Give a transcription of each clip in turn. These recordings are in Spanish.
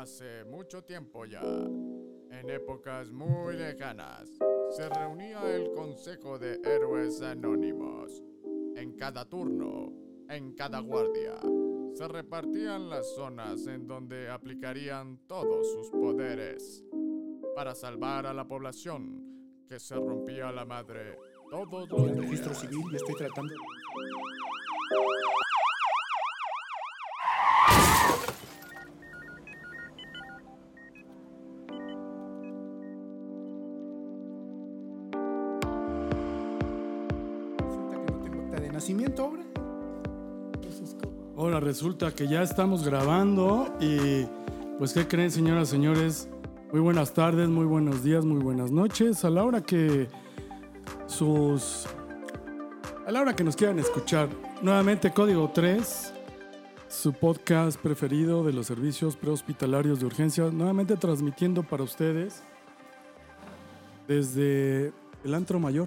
Hace mucho tiempo ya, en épocas muy lejanas, se reunía el Consejo de Héroes Anónimos. En cada turno, en cada guardia, se repartían las zonas en donde aplicarían todos sus poderes para salvar a la población que se rompía la madre todos los el registro días. civil, yo estoy tratando. Resulta que ya estamos grabando y pues ¿qué creen señoras señores? Muy buenas tardes, muy buenos días, muy buenas noches. A la hora que sus... A la hora que nos quieran escuchar. Nuevamente Código 3, su podcast preferido de los servicios prehospitalarios de urgencia. Nuevamente transmitiendo para ustedes desde el antro mayor.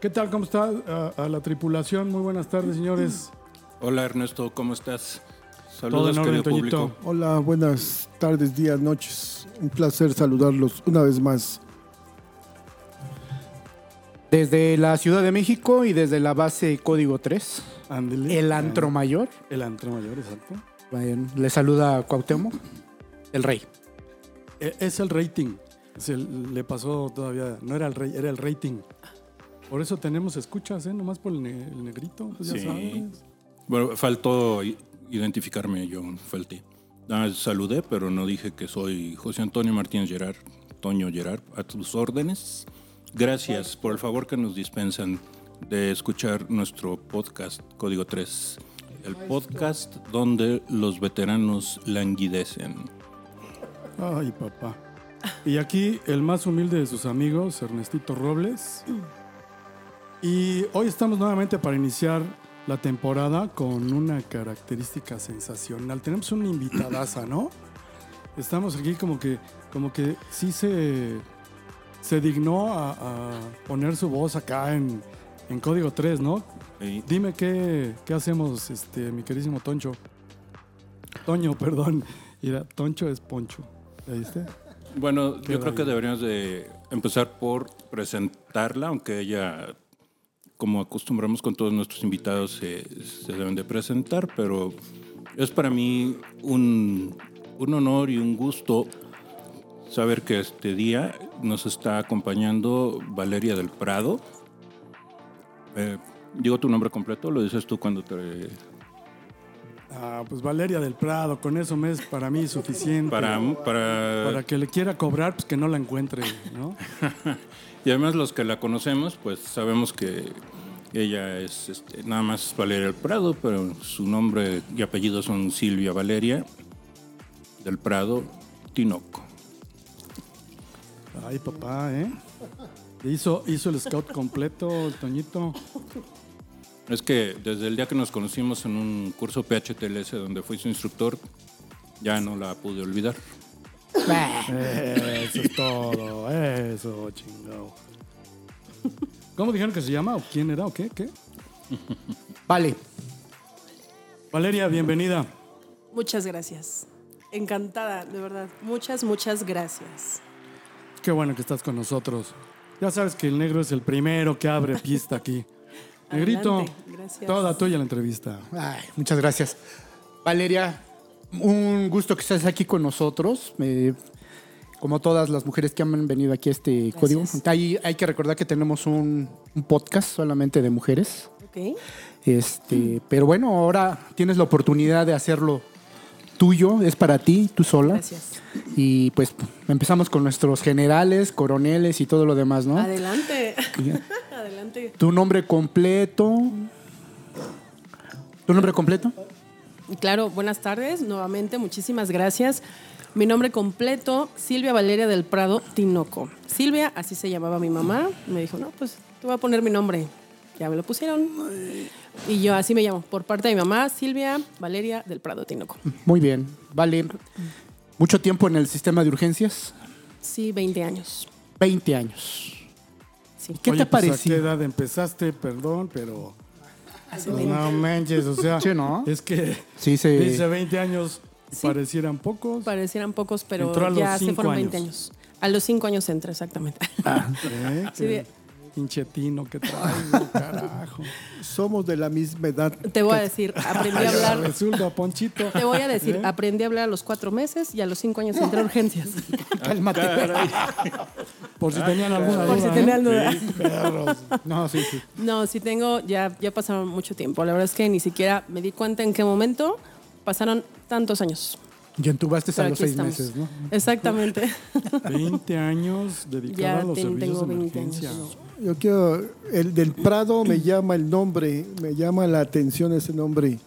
¿Qué tal? ¿Cómo está a, a la tripulación? Muy buenas tardes, señores. Hola Ernesto, ¿cómo estás? Todo Saludos, orden, querido Toñito. público. Hola, buenas tardes, días, noches. Un placer saludarlos una vez más. Desde la Ciudad de México y desde la base Código 3, Ándele. el antro mayor. El antro mayor, exacto. Bueno, le saluda Cuauhtémoc, el rey. E- Es el rating. Se le pasó todavía. No era el rey, era el rating. Por eso tenemos escuchas, ¿eh? Nomás por el, ne- el negrito. Pues ya Sí. sabes. Bueno, faltó identificarme yo, falté. Ah, saludé, pero no dije que soy José Antonio Martínez Gerard, Toño Gerard, a tus órdenes. Gracias por el favor que nos dispensan de escuchar nuestro podcast Código 3, el podcast donde los veteranos languidecen. Ay, papá. Y aquí el más humilde de sus amigos, Ernestito Robles. Y hoy estamos nuevamente para iniciar la temporada con una característica sensacional. Tenemos una invitadaza, ¿no? Estamos aquí como que, como que sí se, se dignó a, a poner su voz acá en, en Código 3, ¿no? Dime qué, qué hacemos, este, mi querísimo Toncho. Toño, perdón. Mira, Toncho es Poncho. ¿Ya viste? Bueno, yo creo que deberíamos de empezar por presentarla, aunque ella, como acostumbramos con todos nuestros invitados, se, se deben de presentar, pero es para mí un, un honor y un gusto saber que este día nos está acompañando Valeria del Prado. Eh, digo tu nombre completo, lo dices tú cuando te... Ah, pues Valeria del Prado, con eso me es para mí suficiente. Para, para, Para que le quiera cobrar, pues que no la encuentre, ¿no? Y además los que la conocemos, pues sabemos que ella es este, nada más Valeria del Prado, pero su nombre y apellido son Silvia Valeria del Prado Tinoco. Ay, papá, ¿eh? Hizo, hizo el scout completo, el Toñito. Es que desde el día que nos conocimos en un curso PHTLS donde fui su instructor, ya no la pude olvidar. Eso es todo, eso, chingado. ¿Cómo dijeron que se llama? ¿O quién era? ¿O qué? ¿Qué? Vale, Valeria, bienvenida. Muchas gracias. Encantada, de verdad. Muchas, muchas gracias. Qué bueno que estás con nosotros. Ya sabes que el negro es el primero que abre pista aquí. Negrito, toda tuya la entrevista. Ay, muchas gracias. Valeria, un gusto que estés aquí con nosotros. Eh, como todas las mujeres que han venido aquí a este código. Hay, hay que recordar que tenemos un, un podcast solamente de mujeres. Ok. Este, pero bueno, ahora tienes la oportunidad de hacerlo tuyo, es para ti, tú sola. Gracias. Y pues empezamos con nuestros generales, coroneles y todo lo demás, ¿no? Adelante. Adelante. Tu nombre completo. ¿Tu nombre completo? Claro, buenas tardes. Nuevamente, muchísimas gracias. Mi nombre completo, Silvia Valeria del Prado Tinoco. Silvia, así se llamaba mi mamá. Me dijo, no, pues te voy a poner mi nombre. Ya me lo pusieron. Y yo así me llamo. Por parte de mi mamá, Silvia Valeria del Prado Tinoco. Muy bien. Vale. Mucho tiempo en el sistema de urgencias. Sí, 20 años. 20 años. Sí. ¿Qué Oye, te pues, ¿A qué pareció? edad empezaste? Perdón, pero... Hace pues, 20. no manches, o sea... Sí, ¿no? Es que Sí, se... dice 20 años Sí. Parecieran pocos. Parecieran pocos, pero ya se fueron 20 años. años. A los 5 años entré, exactamente. ¿eh? Sí, Pinche tino que traigo, carajo. Somos de la misma edad. te voy a decir, aprendí a hablar. Resulta, Ponchito. Te voy a decir, ¿Eh? aprendí a hablar a los cuatro meses y a los cinco años entré a urgencias. Cálmate. Por si tenían alguna Por si duda. tenían ¿eh? duda. No, sí, sí. No, sí tengo, ya, ya pasaron mucho tiempo. La verdad es que ni siquiera me di cuenta en qué momento pasaron tantos años. Ya entubaste a Pero los aquí seis estamos. meses, ¿no? Exactamente. 20 años dedicado Ya a los ten- servicios tengo de 20 emergencia. años. Yo quiero, el del Prado me llama el nombre, me llama la atención ese nombre.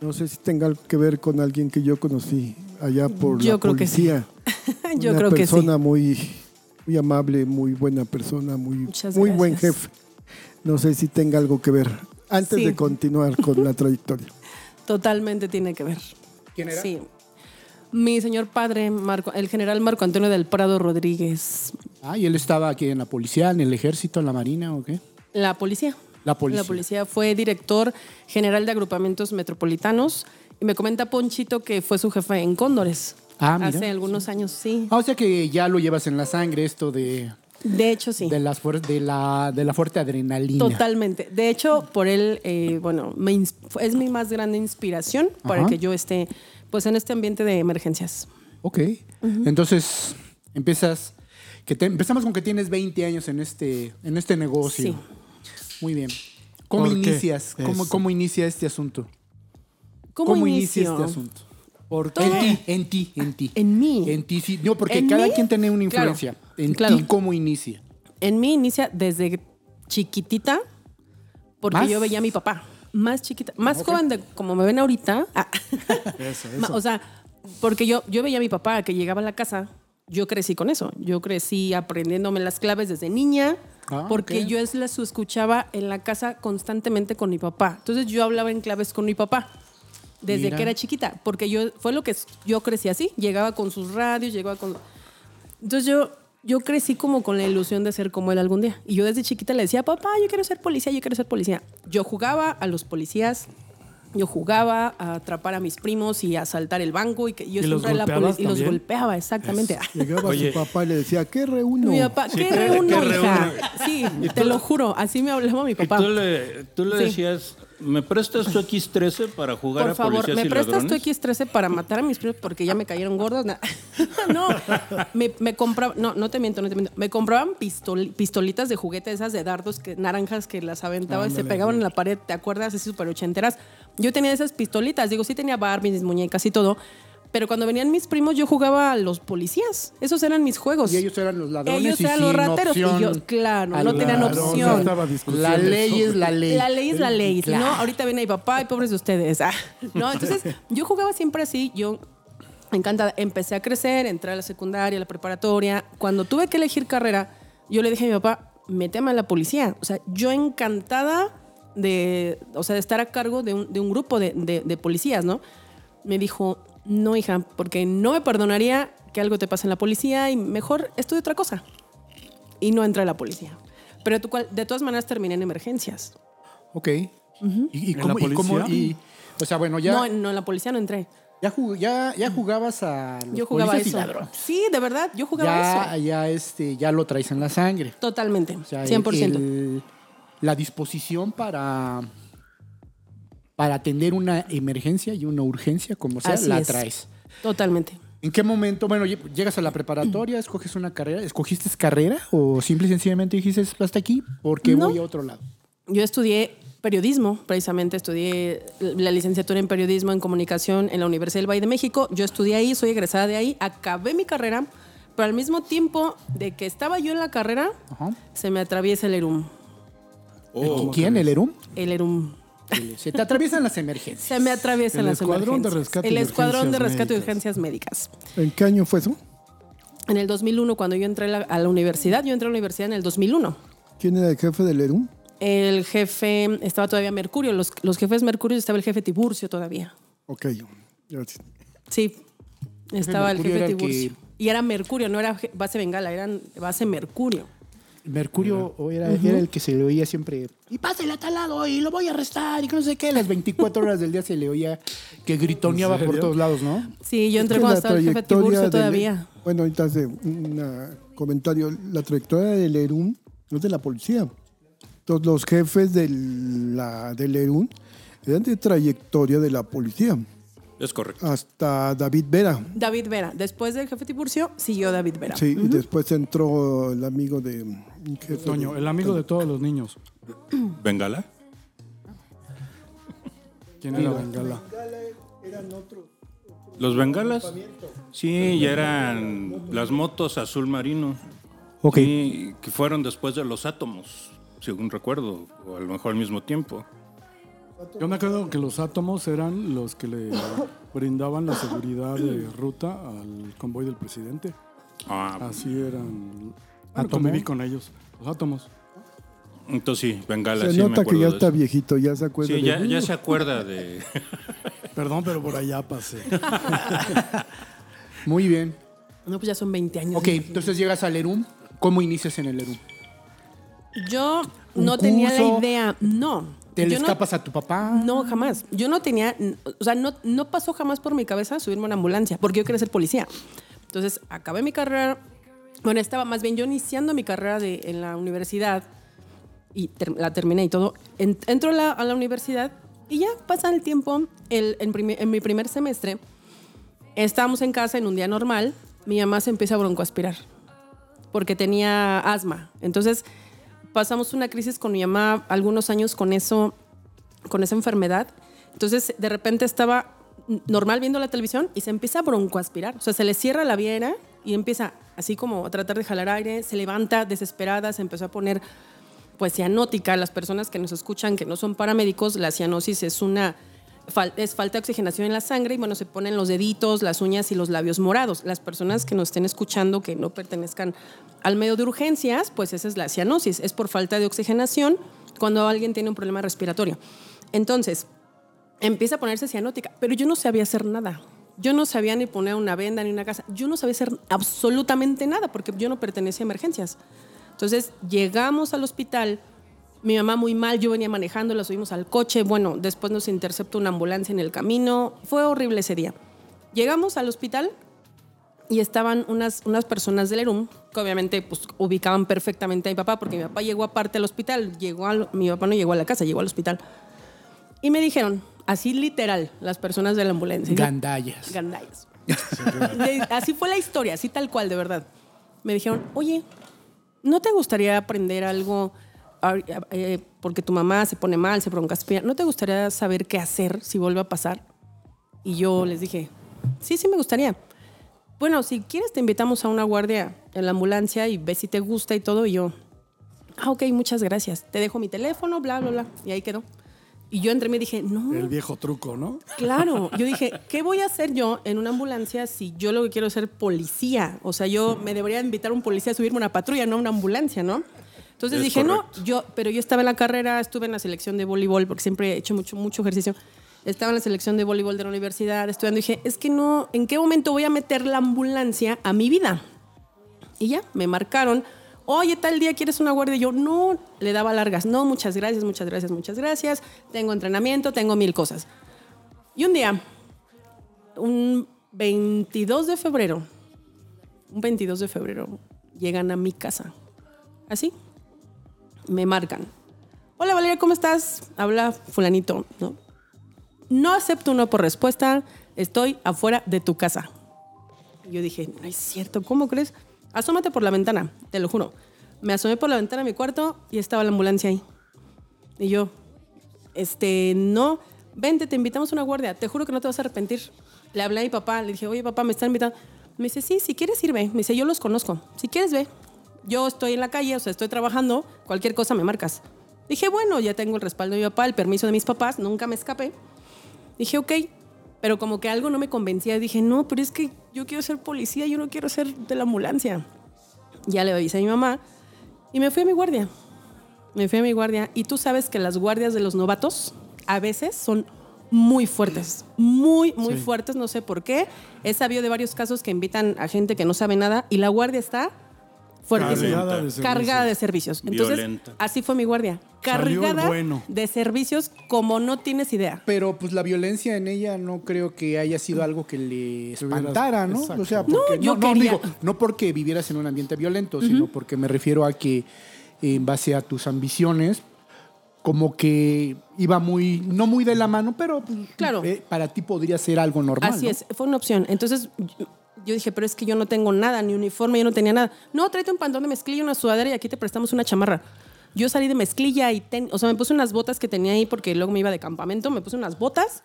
No sé si tenga algo que ver con alguien que yo conocí allá por Yo la creo que sí. policía. Yo Una creo que sí. persona muy, muy amable, muy buena persona, muy, Muchas muy buen jefe. No sé si tenga algo que ver. Antes Sí. de continuar con la trayectoria. Totalmente tiene que ver. ¿Quién era? Sí. Mi señor padre, Marco, el general Marco Antonio del Prado Rodríguez. Ah, y él estaba aquí en la policía, en el ejército, en la marina o qué? La policía. La policía. La policía fue director general de agrupamientos metropolitanos. Y me comenta Ponchito que fue su jefe en Cóndores. Ah, mira. Hace algunos años, sí. Ah, o sea que ya lo llevas en la sangre esto de, De hecho, sí. de, las fuer- de, la, de la fuerte adrenalina. Totalmente. De hecho, por él, eh, bueno, me es mi más grande inspiración para que yo esté pues en este ambiente de emergencias. Ok. Entonces, empiezas. Que te- empezamos con que tienes 20 años en este, en este negocio. Sí. Muy bien. ¿Cómo inicias? ¿Cómo. ¿Cómo inicia este asunto? ¿Cómo, inicia inicio? este asunto? Por En ti, en ti, en ti. En mí. En ti, sí. No, porque ¿En cada mí? quien tiene una Claro, influencia. En claro. ti, ¿cómo inicia? En mí inicia desde chiquitita, porque ¿Más? yo veía a mi papá. Más chiquita, más joven de como me ven ahorita. Ah. Eso, eso. O sea, porque yo, yo veía a mi papá que llegaba a la casa. Yo crecí con eso. Yo crecí aprendiéndome las claves desde niña. Ah, porque yo es las escuchaba en la casa constantemente con mi papá. Entonces yo hablaba en claves con mi papá desde Mira. que era chiquita, porque yo fue lo que yo crecí así. Llegaba con sus radios, llegaba con. Entonces yo yo crecí como con la ilusión de ser como él algún día. Y yo desde chiquita le decía, papá, yo quiero ser policía, yo quiero ser policía. Yo jugaba a los policías, yo jugaba a atrapar a mis primos y a asaltar el banco y que yo ¿Y los siempre era la y los golpeaba, exactamente. Llegaba Oye. su papá y le decía, ¿qué reúno? Mi papá, ¿qué reúno, hija? Sí, te lo juro, así me hablaba mi Y papá. tú le, tú le Sí. decías, ¿me prestas tu X13 para jugar Por a favor, policías ¿me y prestas tu ladrones? X13 para matar a mis primos porque ya me cayeron gordos? No, me, me compraba, no, no te miento, no te miento. Me compraban pistol- pistolitas de juguete, esas de dardos que, naranjas que las aventaba y se pegaban en la pared, ¿te acuerdas? Así súper ochenteras. Yo tenía esas pistolitas, digo, sí tenía Barbie, mis muñecas y todo. Pero cuando venían mis primos, yo jugaba a los policías. Esos eran mis juegos. Y ellos eran los ladrones. Ellos y eran los sin rateros. Y yo, claro, al no tenían ladrón. No opción. estaba discusión La ley eso. es la ley. La ley es la ley. Claro. no, ahorita viene mi papá y pobres de ustedes. Ah, no, entonces yo jugaba siempre así. Yo encantada. Empecé a crecer, entré a la secundaria, a la preparatoria. Cuando tuve que elegir carrera, yo le dije a mi papá, méteme a la policía. O sea, yo encantada de, o sea, de estar a cargo de un, de un grupo de, de- de policías, ¿no? Me dijo, no, hija, porque no me perdonaría que algo te pase en la policía y mejor estudia otra cosa. Y no entré a la policía. Pero de, tu cual- de todas maneras terminé en emergencias. Ok. ¿Y, y ¿En cómo, la y cómo- policía? y- o sea, bueno, ya, No, no, en la policía no entré. ya, jug- ya, ya jugabas a los Yo jugaba y eso. Sí, de verdad, yo jugaba Ya, eso. ya, este, ya lo traes en la sangre. Totalmente, O sea, el- 100%. el- la disposición para, para atender una emergencia y una urgencia, como sea, Así la es. traes. Totalmente. ¿En qué momento, bueno, lle- llegas a la preparatoria, escoges una carrera, escogiste carrera o simple y sencillamente dijiste hasta aquí porque No. voy a otro lado? Yo estudié periodismo, precisamente estudié la licenciatura en periodismo en comunicación en la Universidad del Valle de México. Yo estudié ahí, soy egresada de ahí, acabé mi carrera, pero al mismo tiempo de que estaba yo en la carrera, Ajá. se me atraviesa el ERUM. Oh, ¿Quién? ¿El ERUM? El ERUM. Se te atraviesan las emergencias. Se me atraviesan El las Escuadrón de emergencias. Rescate El Escuadrón de Urgencias Rescate Médicas. Urgencias Médicas. ¿En qué año fue eso? En el 2001, cuando yo entré a la, a la universidad, yo entré a la universidad en el 2001. ¿Quién era el jefe del ERUM? El jefe, estaba todavía Mercurio, los, los jefes Mercurio, estaba el jefe Tiburcio todavía. Ok, gracias. Sí, estaba el jefe que- Tiburcio. Y era Mercurio, no era base Bengala, eran base Mercurio. Mercurio era, era el que se le oía siempre, y pásale a tal lado y lo voy a arrestar y que no sé qué. Las 24 horas del día se le oía que gritoneaba ¿En por todos lados, ¿no? Sí, yo Es entré que cuando estaba el jefe trayectoria Tiburcio del- todavía. bueno, ahorita hace un comentario. La trayectoria del ERUM no es de la policía. Todos los jefes del, la, del ERUM eran de trayectoria de la policía. Es correcto. Hasta David Vera. David Vera. Después del jefe Tiburcio, siguió David Vera. Sí, y después entró el amigo de. Toño, el amigo de todos los niños. Bengala. ¿Quién era Bengala? Los bengalas. Sí, ya eran las motos azul marino. Ok. Sí, que fueron después de los átomos, según recuerdo, o a lo mejor al mismo tiempo. Yo me acuerdo que los átomos eran los que le brindaban la seguridad de ruta al convoy del presidente. Ah, Así eran. Bueno, ¿Átomo? conviví con ellos. Los átomos. entonces sí, Bengala, Se sí me nota que acuerdo ya está viejito, ya se acuerda. Sí, de- ya, ya se acuerda de... Perdón, pero por allá pasé. Muy bien. No, pues ya son 20 años. Ok, entonces llegas al ERUM. ¿Cómo inicias en el ERUM? Yo ¿Un no tenía la idea. No. ¿Te le Yo no- escapas a tu papá? No, jamás. Yo no tenía, o sea, no, no pasó jamás por mi cabeza subirme a una ambulancia, porque yo quería ser policía. Entonces, acabé mi carrera, bueno, estaba más bien yo iniciando mi carrera de, en la universidad y ter- la terminé y todo. En- entro a la, a la universidad y ya pasa el tiempo, el, en, en mi primer semestre, estábamos en casa en un día normal, mi mamá se empieza a broncoaspirar porque tenía asma. Entonces, pasamos una crisis con mi mamá algunos años con eso, con esa enfermedad. Entonces, de repente estaba normal viendo la televisión y se empieza a broncoaspirar. O sea, se le cierra la viera y empieza así como a tratar de jalar aire, se levanta desesperada, se empezó a poner pues cianótica. Las personas que nos escuchan que no son paramédicos, la cianosis es una es falta de oxigenación en la sangre y bueno, se ponen los deditos, las uñas y los labios morados. Las personas que nos estén escuchando que no pertenezcan al medio de urgencias, pues esa es la cianosis, es por falta de oxigenación cuando alguien tiene un problema respiratorio. Entonces, empieza a ponerse cianótica, pero yo no sabía hacer nada. Yo no sabía ni poner una venda ni una casa. Yo no sabía hacer absolutamente nada porque yo no pertenecía a emergencias. Entonces llegamos al hospital, mi mamá muy mal, yo venía manejando, la subimos al coche, bueno, después nos interceptó una ambulancia en el camino, fue horrible ese día. Llegamos al hospital y estaban unas, unas personas del ERUM que obviamente pues, ubicaban perfectamente a mi papá porque mi papá llegó aparte al hospital, llegó al- mi papá no llegó a la casa, llegó al hospital. Y me dijeron, así literal, las personas de la ambulancia. Gandallas. Gandallas. Así fue la historia, así tal cual, de verdad. Me dijeron, oye, ¿no te gustaría aprender algo? Ah, eh, porque tu mamá se pone mal, se broncaspira. ¿No te gustaría saber qué hacer si vuelve a pasar? Y yo les dije, sí, sí me gustaría. Bueno, si quieres te invitamos a una guardia en la ambulancia y ves si te gusta y todo. Y yo, ah, ok, muchas gracias. Te dejo mi teléfono, bla, bla, bla. Y ahí quedó. Y yo entré y me dije, no, El viejo truco, ¿no? Claro, yo dije, ¿qué voy a hacer yo en una ambulancia si yo lo que quiero es ser policía? O sea, yo me debería invitar a un policía a subirme a una patrulla, no a una ambulancia, ¿no? Entonces Es dije, correcto. no, yo, pero yo estaba en la carrera, estuve en la selección de voleibol, porque siempre he hecho mucho, mucho ejercicio. Estaba en la selección de voleibol de la universidad, estudiando, y dije, es que no, ¿en qué momento voy a meter la ambulancia a mi vida? Y ya, me marcaron. Oye, tal día quieres una guardia. Y yo, no, le daba largas. No, muchas gracias, muchas gracias, muchas gracias. Tengo entrenamiento, tengo mil cosas. Y un día, un 22 de febrero, un 22 de febrero, llegan a mi casa. Así, me marcan. Hola Valeria, ¿cómo estás? Habla fulanito, ¿no? No acepto uno por respuesta, estoy afuera de tu casa. Yo dije, no es cierto, ¿cómo crees? Asómate por la ventana, te lo juro. Me asomé por la ventana de mi cuarto y estaba la ambulancia ahí. Y yo, este, no, vente, te invitamos a una guardia, te juro que no te vas a arrepentir. Le hablé a mi papá, le dije, oye papá, me están invitando. Me dice, sí, si quieres ir, ve. Me dice, yo los conozco, si quieres, ve. Yo estoy en la calle, o sea, estoy trabajando, cualquier cosa me marcas. Dije, bueno, ya tengo el respaldo de mi papá, el permiso de mis papás, nunca me escapé. Dije, ok, pero como que algo no me convencía. Dije, no, pero es que yo quiero ser policía, yo no quiero ser de la ambulancia. Ya le avisé a mi mamá y me fui a mi guardia. Me fui a mi guardia. Y tú sabes que las guardias de los novatos a veces son muy fuertes, muy, muy Sí. fuertes, no sé por qué. He sabido de varios casos que invitan a gente que no sabe nada y la guardia está Fuertísimo. Cargada de servicios. Cargada de servicios. Entonces, Violenta. así fue mi guardia. Cargada bueno. de servicios como no tienes idea. Pero pues la violencia en ella no creo que haya sido algo que le espantara, ¿no? Exacto. O sea, No, porque, yo no, no, quería- digo, no porque vivieras en un ambiente violento, sino porque me refiero a que en base a tus ambiciones, como que iba muy, no muy de la mano, pero pues, Claro. eh, para ti podría ser algo normal. Así ¿no? es, fue una opción. Entonces yo- dije, pero es que yo no tengo nada, ni uniforme, yo no tenía nada. No, tráete un pantalón de mezclilla, una sudadera y aquí te prestamos una chamarra. Yo salí de mezclilla y, ten- o sea, me puse unas botas que tenía ahí porque luego me iba de campamento, me puse unas botas,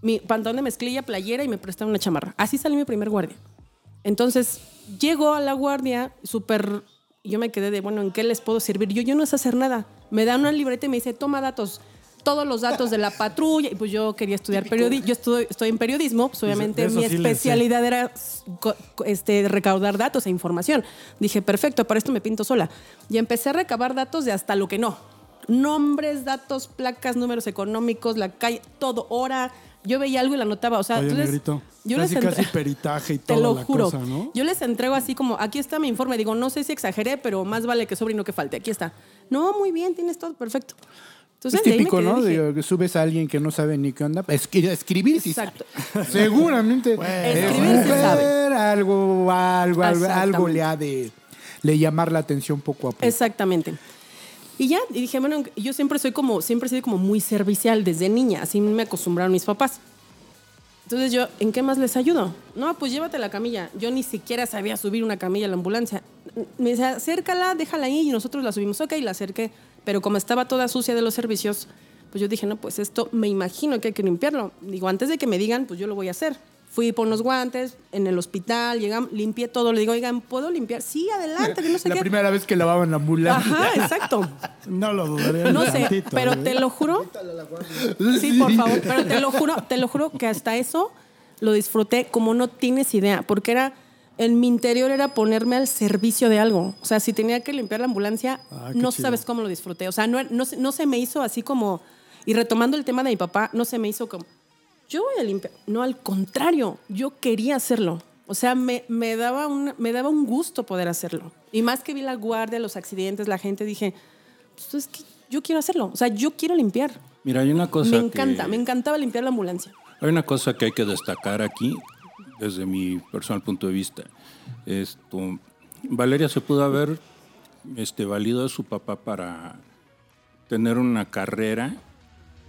mi pantalón de mezclilla, playera y me prestaron una chamarra. Así salí mi primer guardia. Entonces, llego a la guardia súper... Yo me quedé de, bueno, ¿en qué les puedo servir? Yo, yo no sé hacer nada. Me dan una libreta y me dice, toma datos, todos los datos de la patrulla. Y pues yo quería estudiar periodismo. Yo estoy, estoy en periodismo, pues obviamente mi sí especialidad era este, recaudar datos e información. Dije, perfecto, para esto me pinto sola. Y empecé a recabar datos de hasta lo que no. Nombres, datos, placas, números económicos, la calle, todo, hora. Yo veía algo y la anotaba. O sea, Oye, entonces, negrito, yo casi, les casi peritaje y te toda lo la juro. cosa, ¿no? Yo les entrego así como, aquí está mi informe. Digo, no sé si exageré, pero más vale que sobre y no que falte. Aquí está. No, muy bien, tienes todo perfecto. Entonces, Es típico, ¿no? dije, De que subes a alguien que no sabe ni qué onda. Escri- escribir sí sabe. Exacto. Seguramente. Escribir sí Escribir sabe. Algo, algo, algo, algo le ha de le llamar la atención poco a poco. Exactamente. Y ya, y dije, bueno, yo siempre soy como, siempre he sido como muy servicial desde niña, así me acostumbraron mis papás. Entonces yo, ¿en qué más les ayudo? No, pues llévate la camilla. Yo ni siquiera sabía subir una camilla a la ambulancia. Me decía, acércala, déjala ahí y nosotros la subimos. Ok, la acerqué. Pero como estaba toda sucia de los servicios, pues yo dije, no, pues esto me imagino que hay que limpiarlo. Digo, antes de que me digan, pues yo lo voy a hacer. Fui por unos guantes en el hospital, llegamos, limpié todo. Le digo, oigan, ¿puedo limpiar? Sí, adelante, que no sé la qué. primera vez que lavaban la ambulancia. Ajá, exacto. No lo dudaría No sé, tantito, pero ¿eh? te lo juro. Sí, por favor. Pero te lo juro, te lo juro que hasta eso lo disfruté como no tienes idea, porque era en mi interior era ponerme al servicio de algo. O sea, si tenía que limpiar la ambulancia, Ah, no chido. sabes cómo lo disfruté. O sea, no, no, se- no se me hizo así como y retomando el tema de mi papá, no se me hizo como yo voy a limpiar. No, al contrario, yo quería hacerlo. O sea, me, me, daba un, me daba un gusto poder hacerlo. Y más que vi la guardia, los accidentes, la gente, dije, pues es que yo quiero hacerlo. O sea, yo quiero limpiar. Mira, hay una cosa me que- encanta, me encantaba limpiar la ambulancia. Hay una cosa que hay que destacar aquí, desde mi personal punto de vista. Esto, Valeria se pudo haber este, valido de su papá para tener una carrera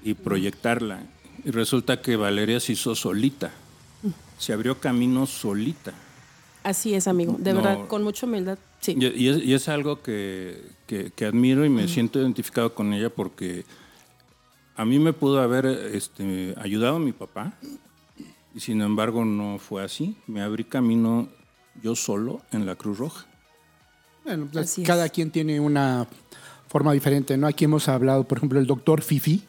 y proyectarla. Y resulta que Valeria se hizo solita. Se abrió camino solita. Así es, amigo. De No. verdad, con mucha humildad. Sí. Y, es, y es algo que, que- que admiro y me siento identificado con ella porque a mí me pudo haber este, ayudado mi papá y sin embargo no fue así. Me abrí camino yo solo en la Cruz Roja. Bueno, pues, cada quien tiene una forma diferente, ¿no? Aquí hemos hablado, por ejemplo, el doctor Fifi.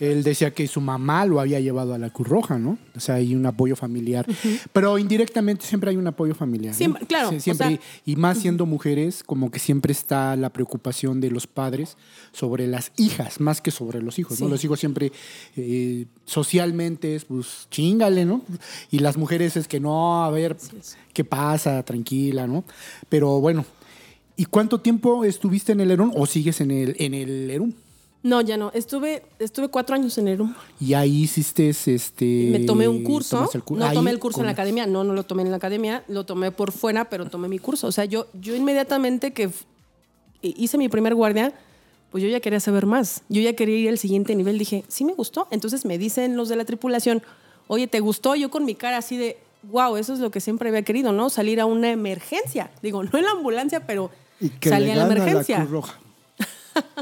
Él decía que su mamá lo había llevado a la Cruz Roja, ¿no? O sea, hay un apoyo familiar. Pero indirectamente siempre hay un apoyo familiar. ¿no? Siempre, claro, o siempre, sea- y más siendo mujeres, como que siempre está la preocupación de los padres sobre las hijas, más que sobre los hijos, ¿no? Los hijos siempre eh, socialmente es, pues, chingale, ¿no? Y las mujeres es que no, a ver, ¿qué pasa? Tranquila, ¿no? Pero bueno, ¿y cuánto tiempo estuviste en el ERUM o sigues en el, en el ERUM? No, ya no. Estuve, estuve cuatro años en ERUM. Y ahí hiciste este. Me tomé un curso. el no ahí tomé el curso en la academia. No, no lo tomé en la academia. Lo tomé por fuera, pero tomé mi curso. O sea, yo, yo inmediatamente que hice mi primer guardia, pues yo ya quería saber más. Yo ya quería ir al siguiente nivel. Dije, sí me gustó. Entonces me dicen los de la tripulación, oye, ¿te gustó? Yo con mi cara así de, wow, eso es lo que siempre había querido, ¿no? Salir a una emergencia. Digo, no en la ambulancia, pero salí a la emergencia. la Cruz Roja.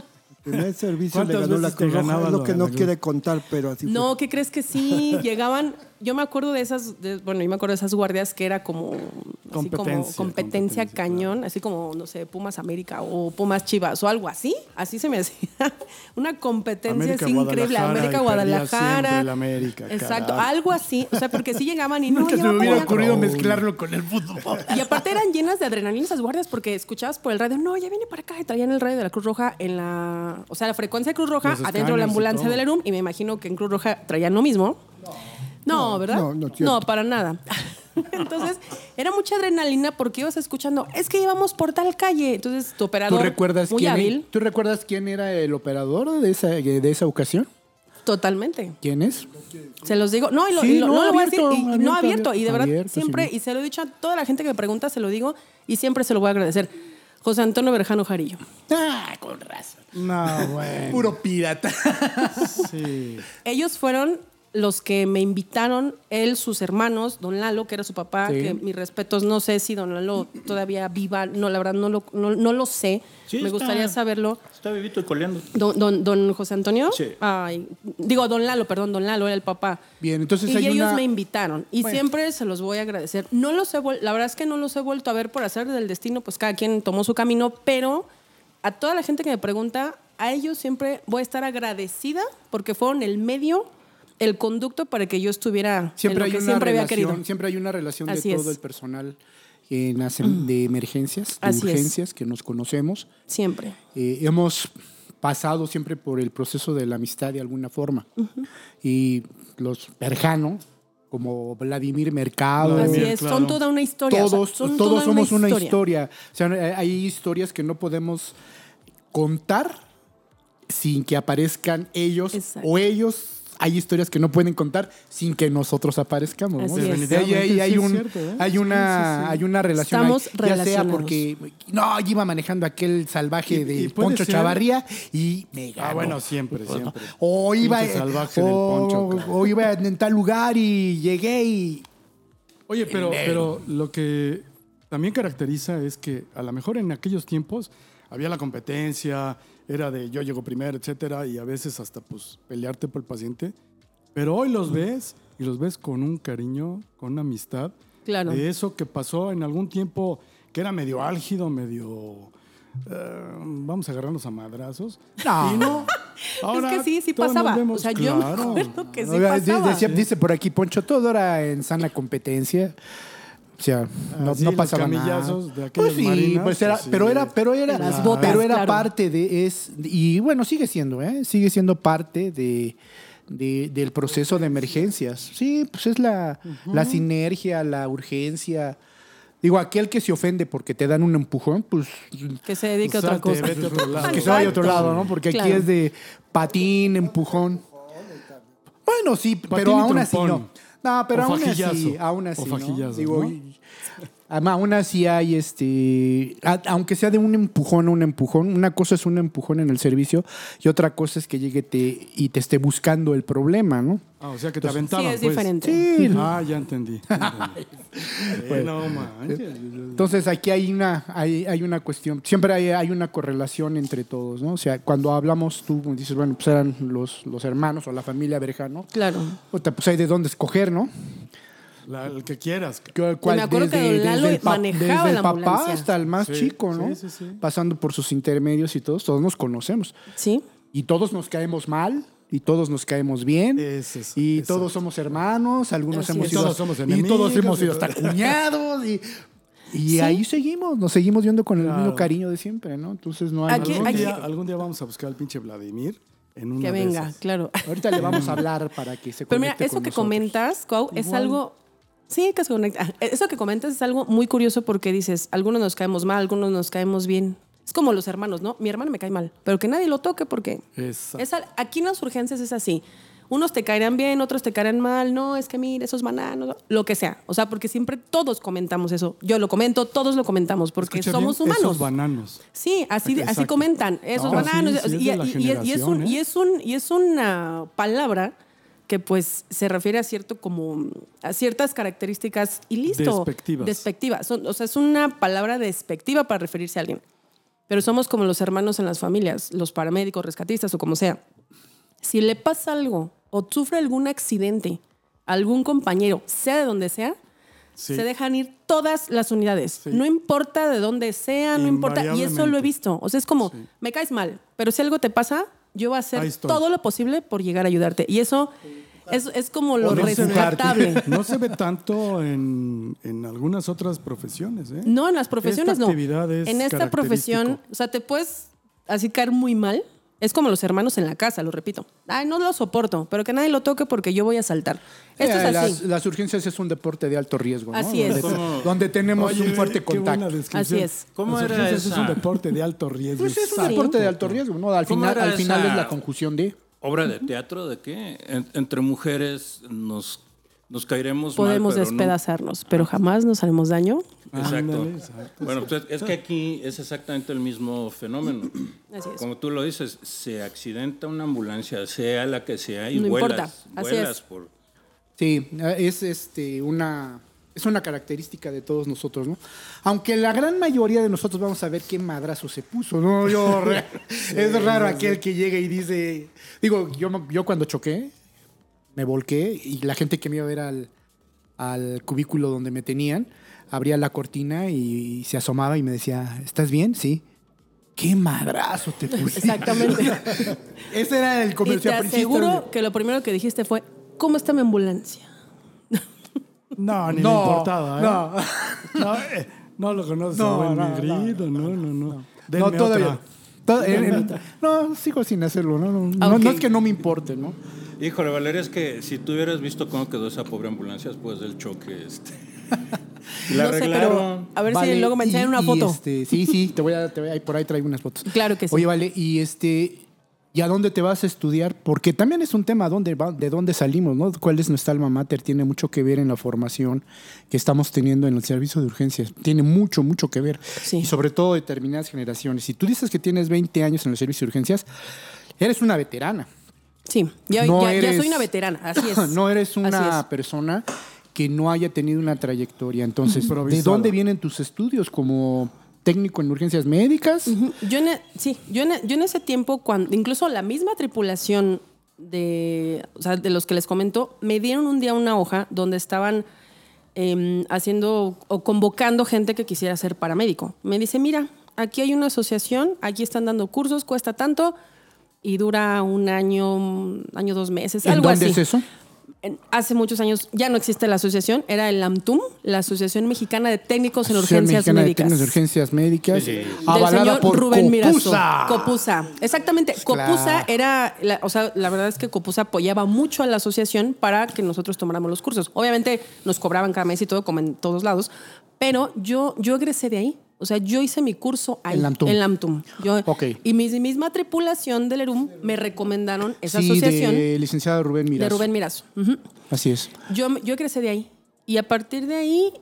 El primer servicio le ¿Cuántas ganó la Roja. ganaba Es lo que no quiere contar, pero así No, ¿qué crees que sí? Llegaban, yo me acuerdo de esas, de- bueno, yo me acuerdo de esas guardias que era como así como Competencia, competencia competencia, cañón, así como, no sé, Pumas América o Pumas Chivas o algo así, así se me hacía. Una competencia América, increíble, América Guadalajara. el América, Exacto, carajo. algo así, o sea, porque sí llegaban y no, Nunca se me hubiera ocurrido mezclarlo con el fútbol. Y aparte eran llenas de adrenalina esas guardias porque escuchabas por el radio, no, ya viene para acá y traían el radio de la Cruz Roja en la, o sea, la frecuencia de Cruz Roja Los adentro de la ambulancia del ERUM y me imagino que en Cruz Roja traían lo mismo. No, ¿verdad? no, No, no, cierto. para nada. Entonces, era mucha adrenalina porque ibas escuchando, es que íbamos por tal calle. Entonces, tu ¿Tú operador, recuerdas, muy quién, hábil, ¿Tú recuerdas quién era el operador de esa, de esa ocasión? totalmente. ¿Quién es? Se los digo. No, y lo, Sí, y lo- no, no, lo voy a abierto, decir. y- abierto, no abierto. Y de verdad, abierto, siempre, sí. y se lo he dicho a toda la gente que me pregunta, se lo digo y siempre se lo voy a agradecer. José Antonio Berjano Jarillo. Ah, con razón. No, bueno. Puro pirata. Sí. Ellos fueron los que me invitaron, él, sus hermanos, don Lalo, que era su papá, Sí. que mis respetos, no sé si don Lalo todavía viva, no, la verdad no lo, no, no lo sé, Sí, me está- gustaría saberlo. Está vivito y coleando. Don, don, don José Antonio, Sí. Ay, digo don Lalo, perdón, don Lalo era el papá. Bien, entonces y hay ellos una- me invitaron y Bueno. siempre se los voy a agradecer. No los he la verdad es que no los he vuelto a ver por hacer del destino, pues cada quien tomó su camino, pero a toda la gente que me pregunta, a ellos siempre voy a estar agradecida porque fueron el medio, el conducto para que yo estuviera Siempre en lo hay que una siempre había relación, querido. siempre hay una relación Así de es. todo el personal en de emergencias, de Así es. urgencias que nos conocemos. Siempre. Eh, hemos pasado siempre por el proceso de la amistad de alguna forma. Y los Berjano, como Vladimir Mercado, Así es, claro. son toda una historia. o sea, todos, son todos toda somos una historia. O sea, hay historias que no podemos contar sin que aparezcan ellos Exacto. o ellos. Hay historias que no pueden contar sin que nosotros aparezcamos. ¿no? Es. Hay, hay- un- cierto, ¿eh? una, sí, sí. hay una relación. Estamos ahí, ya sea porque no, yo iba manejando aquel salvaje Y- de Poncho ser- Chavarría y me ganó. Ah, bueno, siempre, siempre. O iba, salvaje del o- Poncho, o iba en tal lugar y llegué y Oye, pero, pero lo que también caracteriza es que a lo mejor en aquellos tiempos había la competencia, era de yo llego primero, etcétera, y a veces hasta pues pelearte por el paciente. Pero hoy los ves y los ves con un cariño, con una amistad. Claro. De eso que pasó en algún tiempo que era medio álgido, medio. eh, vamos a agarrarnos a madrazos. No. Y no. Ahora es que sí, sí pasaba. vemos, o sea, yo me claro. acuerdo que sí Oiga, pasaba. decía- Dice por aquí Poncho, todo era en sana competencia. O sea, no, Así no los nada. camillazos de aquellas Pues sí, marinas, pues era, así pero era, pero era, Las botas, pero era claro. parte de es y bueno sigue siendo, ¿eh? sigue siendo parte de, de- del proceso de emergencias. Sí, pues es la, la sinergia, la urgencia. Digo, aquel que se ofende porque te dan un empujón, pues que se dedica a otra cosa. vete a otro lado. que se vaya a otro lado, ¿no? Porque aquí es de patín, empujón. Bueno, sí, Patín pero aún así no. No, pero O aún fajillazo. así, aún O así, Digo, ¿no? Aún así hay este, a- aunque sea de un empujón a un empujón, una cosa es un empujón en el servicio y otra cosa es que llegue te, y te esté buscando el problema, ¿no? Ah, o sea que te aventaban. Sí, es pues. diferente. Sí, Ah, ya entendí. ya entendí. Eh, no manches. Entonces aquí hay una, hay, hay una cuestión, siempre hay, hay una correlación entre todos, ¿no? O sea, cuando hablamos, tú dices, bueno, pues eran los, los hermanos o la familia Berjano, Claro. Puta, pues hay de dónde escoger, ¿no? La- el que quieras. Que- me acuerdo que don Lalo el, manejaba desde el la papá ambulancia. hasta el más Sí, chico, ¿no? sí, sí, sí. Pasando por sus intermedios y todos, todos nos conocemos. Sí. Y todos nos caemos mal, y todos nos caemos bien. Es eso, y exacto. todos somos hermanos, algunos Así hemos sido. Todos somos y enemigos, todos hemos y sido hasta cuñados. Y, y Sí. ahí seguimos, nos seguimos viendo con el Claro. mismo cariño de siempre, ¿no? Entonces no hay. Aquí- Algún, aquí- día, algún día vamos a buscar al pinche Vladimir en una Que de venga, esas. claro. Ahorita le vamos a hablar para que se Pero mira, conecte eso con que nosotros. comentas, Cuau, es algo. Sí, que se conecta. Eso que comentas es algo muy curioso porque dices, algunos nos caemos mal, algunos nos caemos bien. Es como los hermanos, ¿no? Mi hermano me cae mal, pero que nadie lo toque porque Exacto. es al- aquí en las urgencias es así. Unos te caerán bien, otros te caerán mal. No, es que mire, esos bananos, lo que sea. O sea, porque siempre todos comentamos eso. Yo lo comento, todos lo comentamos porque Escucha somos bien, humanos. Esos bananos. Sí, así, así comentan, esos No, bananos. sí, sí, es y, de la y- y- y es generación, un, ¿eh? y, es un, y es una palabra que pues se refiere a cierto como a ciertas características y listo. Despectivas. Despectivas. Son- o sea, es una palabra despectiva para referirse a alguien. Pero somos como los hermanos en las familias, los paramédicos, rescatistas o como sea. Si le pasa algo o sufre algún accidente a algún compañero, sea de donde sea, Sí. se dejan ir todas las unidades. Sí. No importa de dónde sea, no importa. Y eso lo he visto. O sea, es como, me caes mal, pero si algo te pasa, yo voy a hacer todo lo posible por llegar a ayudarte. Y eso es, es como lo no se ve- rescatable. No se ve tanto en, en algunas otras profesiones, ¿eh? No, en las profesiones Esta no. en esta profesión, o sea, te puedes así caer muy mal Es como los hermanos en la casa, lo repito. Ay, no lo soporto, pero que nadie lo toque porque yo voy a saltar. Esto Eh, es las, así. las urgencias es un deporte de alto riesgo, ¿no? Así es. Donde, ¿Cómo? donde tenemos Oye, un fuerte qué buena contacto. descripción. Así es. ¿Cómo Las era urgencias Es un deporte de alto riesgo. Pues es un deporte de alto riesgo, ¿no? Al ¿Cómo final, era al final esa- es la conjunción de... ¿Obra de teatro de qué? En- entre mujeres nos, nos caeremos mal, Podemos pero no- despedazarnos, pero jamás nos haremos daño. Exacto. Ándale, exacto. Bueno, pues es que aquí es exactamente el mismo fenómeno. Así es. Como tú lo dices, se accidenta una ambulancia, sea la que sea, y No vuelas, importa, así vuelas es. por... Sí, es este una es una característica de todos nosotros, ¿no? Aunque la gran mayoría de nosotros vamos a ver qué madrazo se puso, ¿no? Yo, es raro aquel que llega y dice, digo, yo, yo cuando choqué, me volqué y la gente que me iba a ver al, al cubículo donde me tenían, abría la cortina y se asomaba y me decía, ¿estás bien? Sí. ¿Qué madrazo te puse? Exactamente. Ese era el y te comercial principal. aseguro que lo primero que dijiste fue, ¿cómo está mi ambulancia? No, ni No, le importaba, ¿eh? no. No, eh, no lo conoces No, no, negrito, no, no, no. No, todavía. otra. En- en- no, sigo sin hacerlo. No, no, no, Ok. no es que no me importe, ¿no? Híjole, Valeria, es que si tú hubieras visto cómo quedó esa pobre ambulancia después del choque, este... la no sé, arreglaron. pero a ver Vale, si luego me enseñan una foto. este, sí, sí, te voy a, te voy a- por ahí traigo unas fotos. Claro que sí. Oye, vale, y este, ¿y a dónde te vas a estudiar? Porque también es un tema dónde va- de dónde salimos, ¿no? ¿Cuál es nuestra alma mater? Tiene mucho que ver en la formación que estamos teniendo en el servicio de urgencias. Tiene mucho, mucho que ver. Sí. Y sobre todo determinadas generaciones. Si tú dices que tienes 20 años en el servicio de urgencias, eres una veterana. Sí, ya, No ya- ya eres- soy una veterana, así es. no eres una es. persona que no haya tenido una trayectoria. Entonces, ¿de dónde vienen tus estudios como técnico en urgencias médicas? Yo en, e- sí, yo en, e- yo en ese tiempo, cuando, incluso la misma tripulación de, o sea, de los que les comento, me dieron un día una hoja donde estaban em, haciendo o convocando gente que quisiera ser paramédico. Me dice, mira, aquí hay una asociación, aquí están dando cursos, cuesta tanto y dura un año, año, dos meses, ¿En algo dónde así. es eso? Hace muchos años ya no existe la asociación, era el AMTUM, la Asociación Mexicana de Técnicos en Urgencias Mexicana de Médicas. Técnicos de urgencias médicas. Sí, sí. Del Avalada señor por Rubén Mirazo. Copusa. Copusa. Exactamente. Claro. Copusa era, la- o sea, la verdad es que Copusa apoyaba mucho a la asociación para que nosotros tomáramos los cursos. Obviamente nos cobraban cada mes y todo, como en todos lados, pero yo, yo egresé de ahí. O sea, yo hice mi curso ahí. En Lamtum. En Lamtum. Yo- Ok. Y mi misma tripulación del ERUM me recomendaron esa Sí, asociación de licenciado Rubén de Miras. Rubén Mirazo. Ujú. Así es. Yo, yo egresé de ahí. Y a partir de ahí,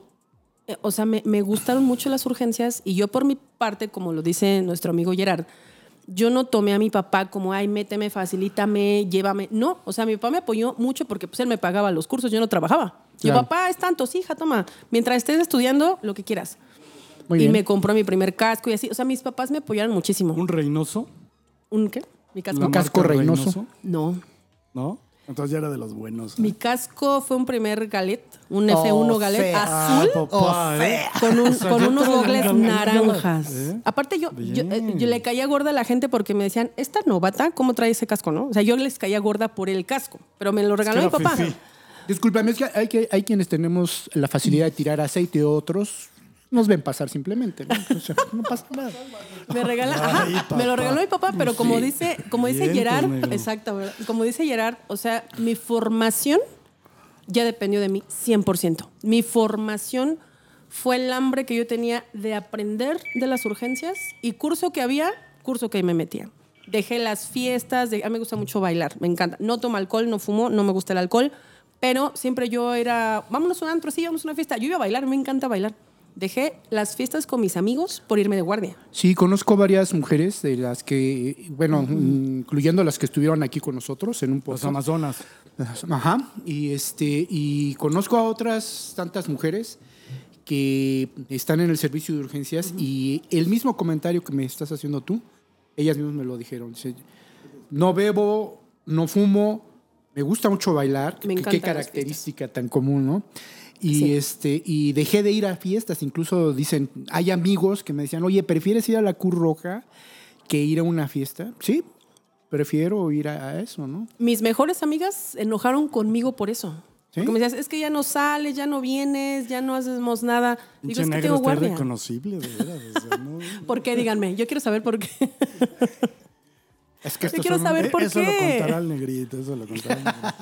eh, o sea, me, me gustaron mucho las urgencias y yo por mi parte, como lo dice nuestro amigo Gerard, yo no tomé a mi papá como, ay, méteme, facilítame, llévame. No, o sea, mi papá me apoyó mucho porque pues él me pagaba los cursos, yo no trabajaba. Claro. papá es tanto, sí, hija, toma. Mientras estés estudiando, lo que quieras. Muy y bien. me compró mi primer casco y así. O sea, mis papás me apoyaron muchísimo. Un Reynoso. ¿Un qué? ¿Mi casco? Un casco marca Reynoso. No. ¿No? Entonces ya era de los buenos. Mi casco fue un primer galet, un Oh, F1 galet fea. azul. Ah, papá, ¿eh? con, un- O sea, con unos gogles naranjas. ¿eh? Aparte, yo, yo, eh, le caía gorda a la gente porque me decían, esta novata, ¿cómo trae ese casco? no? O sea, yo les caía gorda por el casco, pero me lo regaló que mi papá. fifí. Discúlpame, es que hay, que hay quienes tenemos la facilidad de tirar aceite, otros nos ven pasar simplemente. ¿no? O sea, no pasa nada. Me regala, Ay, ajá, me lo regaló mi papá, pero como dice, como dice Gerard, negro. exacto, como dice Gerard, o sea, mi formación ya dependió de mí 100%. Mi formación fue el hambre que yo tenía de aprender de las urgencias y curso que había, curso que me metía. Dejé las fiestas, de- a mí me gusta mucho bailar, me encanta. No tomo alcohol, no fumo, no me gusta el alcohol, pero siempre yo era, vámonos a un antro, sí, vamos a una fiesta. Yo iba a bailar, me encanta bailar. Dejé las fiestas con mis amigos por irme de guardia. Sí, conozco varias mujeres de las que, bueno, incluyendo las que estuvieron aquí con nosotros en un Los podcast. Amazonas. Ajá. Y este, y conozco a otras tantas mujeres que están en el servicio de urgencias y el mismo comentario que me estás haciendo tú, ellas mismas me lo dijeron. Dice, no bebo, no fumo, me gusta mucho bailar. Me Qué- encantan Qué las característica tan común, ¿no? Y Sí. este, y dejé de ir a fiestas. Incluso dicen, hay amigos que me decían, oye, ¿prefieres ir a la Cruz Roja que ir a una fiesta? Sí, prefiero ir a, a eso, ¿no? Mis mejores amigas enojaron conmigo por eso. ¿Sí? Porque me decías, es que ya no sales, ya no vienes, ya no hacemos nada. Digo, es que negro tengo guardia. reconocible, de veras. o sea, no- ¿Por qué? Díganme, yo quiero saber por qué. Es que Yo estos quiero son un- saber por eso lo qué. contará el negrito, eso lo contará el negrito.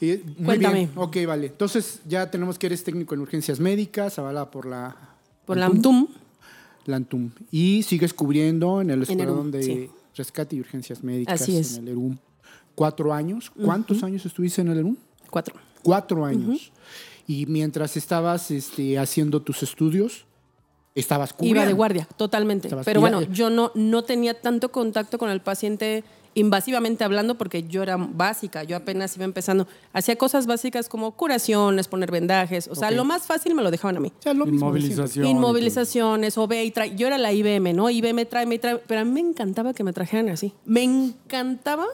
Y- muy Cuéntame. bien. Ok, vale. Entonces ya tenemos que eres técnico en urgencias médicas, avalada por la Por la AMTUM. la ANTUM. Y sigues cubriendo en el Escuadrón de sí. Rescate y Urgencias Médicas Así es. en el ERUM. Cuatro años. ¿Cuántos años estuviste en el ERUM? Cuatro. Cuatro años. Y mientras estabas este, haciendo tus estudios, estabas cubriendo. Iba de guardia, totalmente. Estabas- Pero bueno, yo no, no tenía tanto contacto con el paciente invasivamente hablando porque yo era básica, yo apenas iba empezando. Hacía cosas básicas como curaciones, poner vendajes, o sea, lo más fácil me lo dejaban a mí. O sea, lo. Inmovilización. Inmovilizaciones o ve y trae. Yo era la IBM, ¿no? IBM trae, me trae. Pero a mí me encantaba que me trajeran así. Me encantaba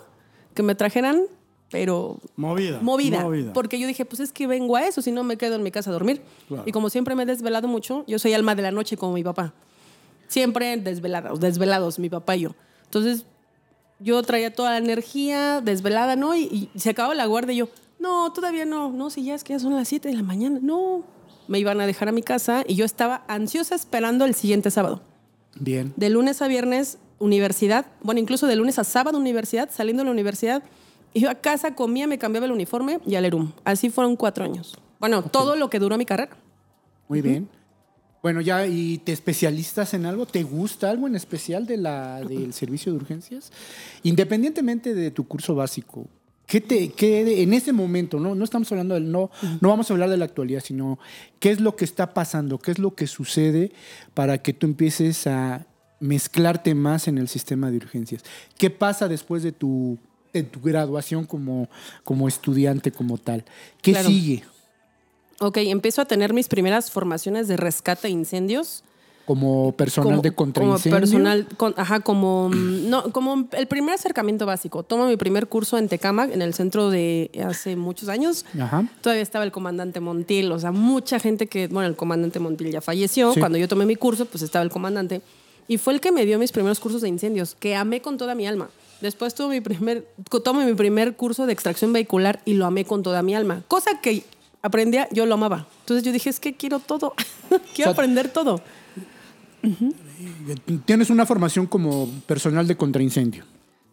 que me trajeran, pero. Movida. movida, Movida. Porque yo dije, pues es que vengo a eso, si no me quedo en mi casa a dormir. Claro. Y como siempre me he desvelado mucho, yo soy alma de la noche como mi papá. Siempre desvelados, desvelados, mi papá y yo. Entonces, yo traía toda la energía desvelada, ¿no? Y, y se acababa la guardia y yo, no, todavía no, no, si ya es que ya son las 7 de la mañana, no. Me iban a dejar a mi casa y yo estaba ansiosa esperando el siguiente sábado. Bien. De lunes a viernes, universidad. Bueno, incluso de lunes a sábado, universidad. Saliendo de la universidad, iba a casa, comía, me cambiaba el uniforme y al ERUM. Así fueron cuatro años. Bueno, todo lo que duró mi carrera. Muy bien. Bueno, ya, ¿y te especialistas en algo? ¿Te gusta algo en especial de la, del servicio de urgencias? Independientemente de tu curso básico, ¿qué te, qué en ese momento, no, no estamos hablando del, no, no vamos a hablar de la actualidad, sino qué es lo que está pasando, qué es lo que sucede para que tú empieces a mezclarte más en el sistema de urgencias? ¿Qué pasa después de tu, de tu graduación como, como estudiante como tal? ¿Qué Claro. sigue? Ok, empiezo a tener mis primeras formaciones de rescate de incendios. Como personal como, de como contraincendio. personal, con- ajá, como, mm, no, como el primer acercamiento básico. Tomo mi primer curso en Tecamac, en el centro de hace muchos años. Ajá. Todavía estaba el comandante Montil, o sea, mucha gente que, bueno, el comandante Montil ya falleció. Sí. Cuando yo tomé mi curso, pues estaba el comandante. Y fue el que me dio mis primeros cursos de incendios, que amé con toda mi alma. Después tuve mi primer, tomo mi primer curso de extracción vehicular y lo amé con toda mi alma. Cosa que aprendía, yo lo amaba. Entonces yo dije, es que quiero todo. quiero O sea, aprender todo. Tienes una formación como personal de contraincendio.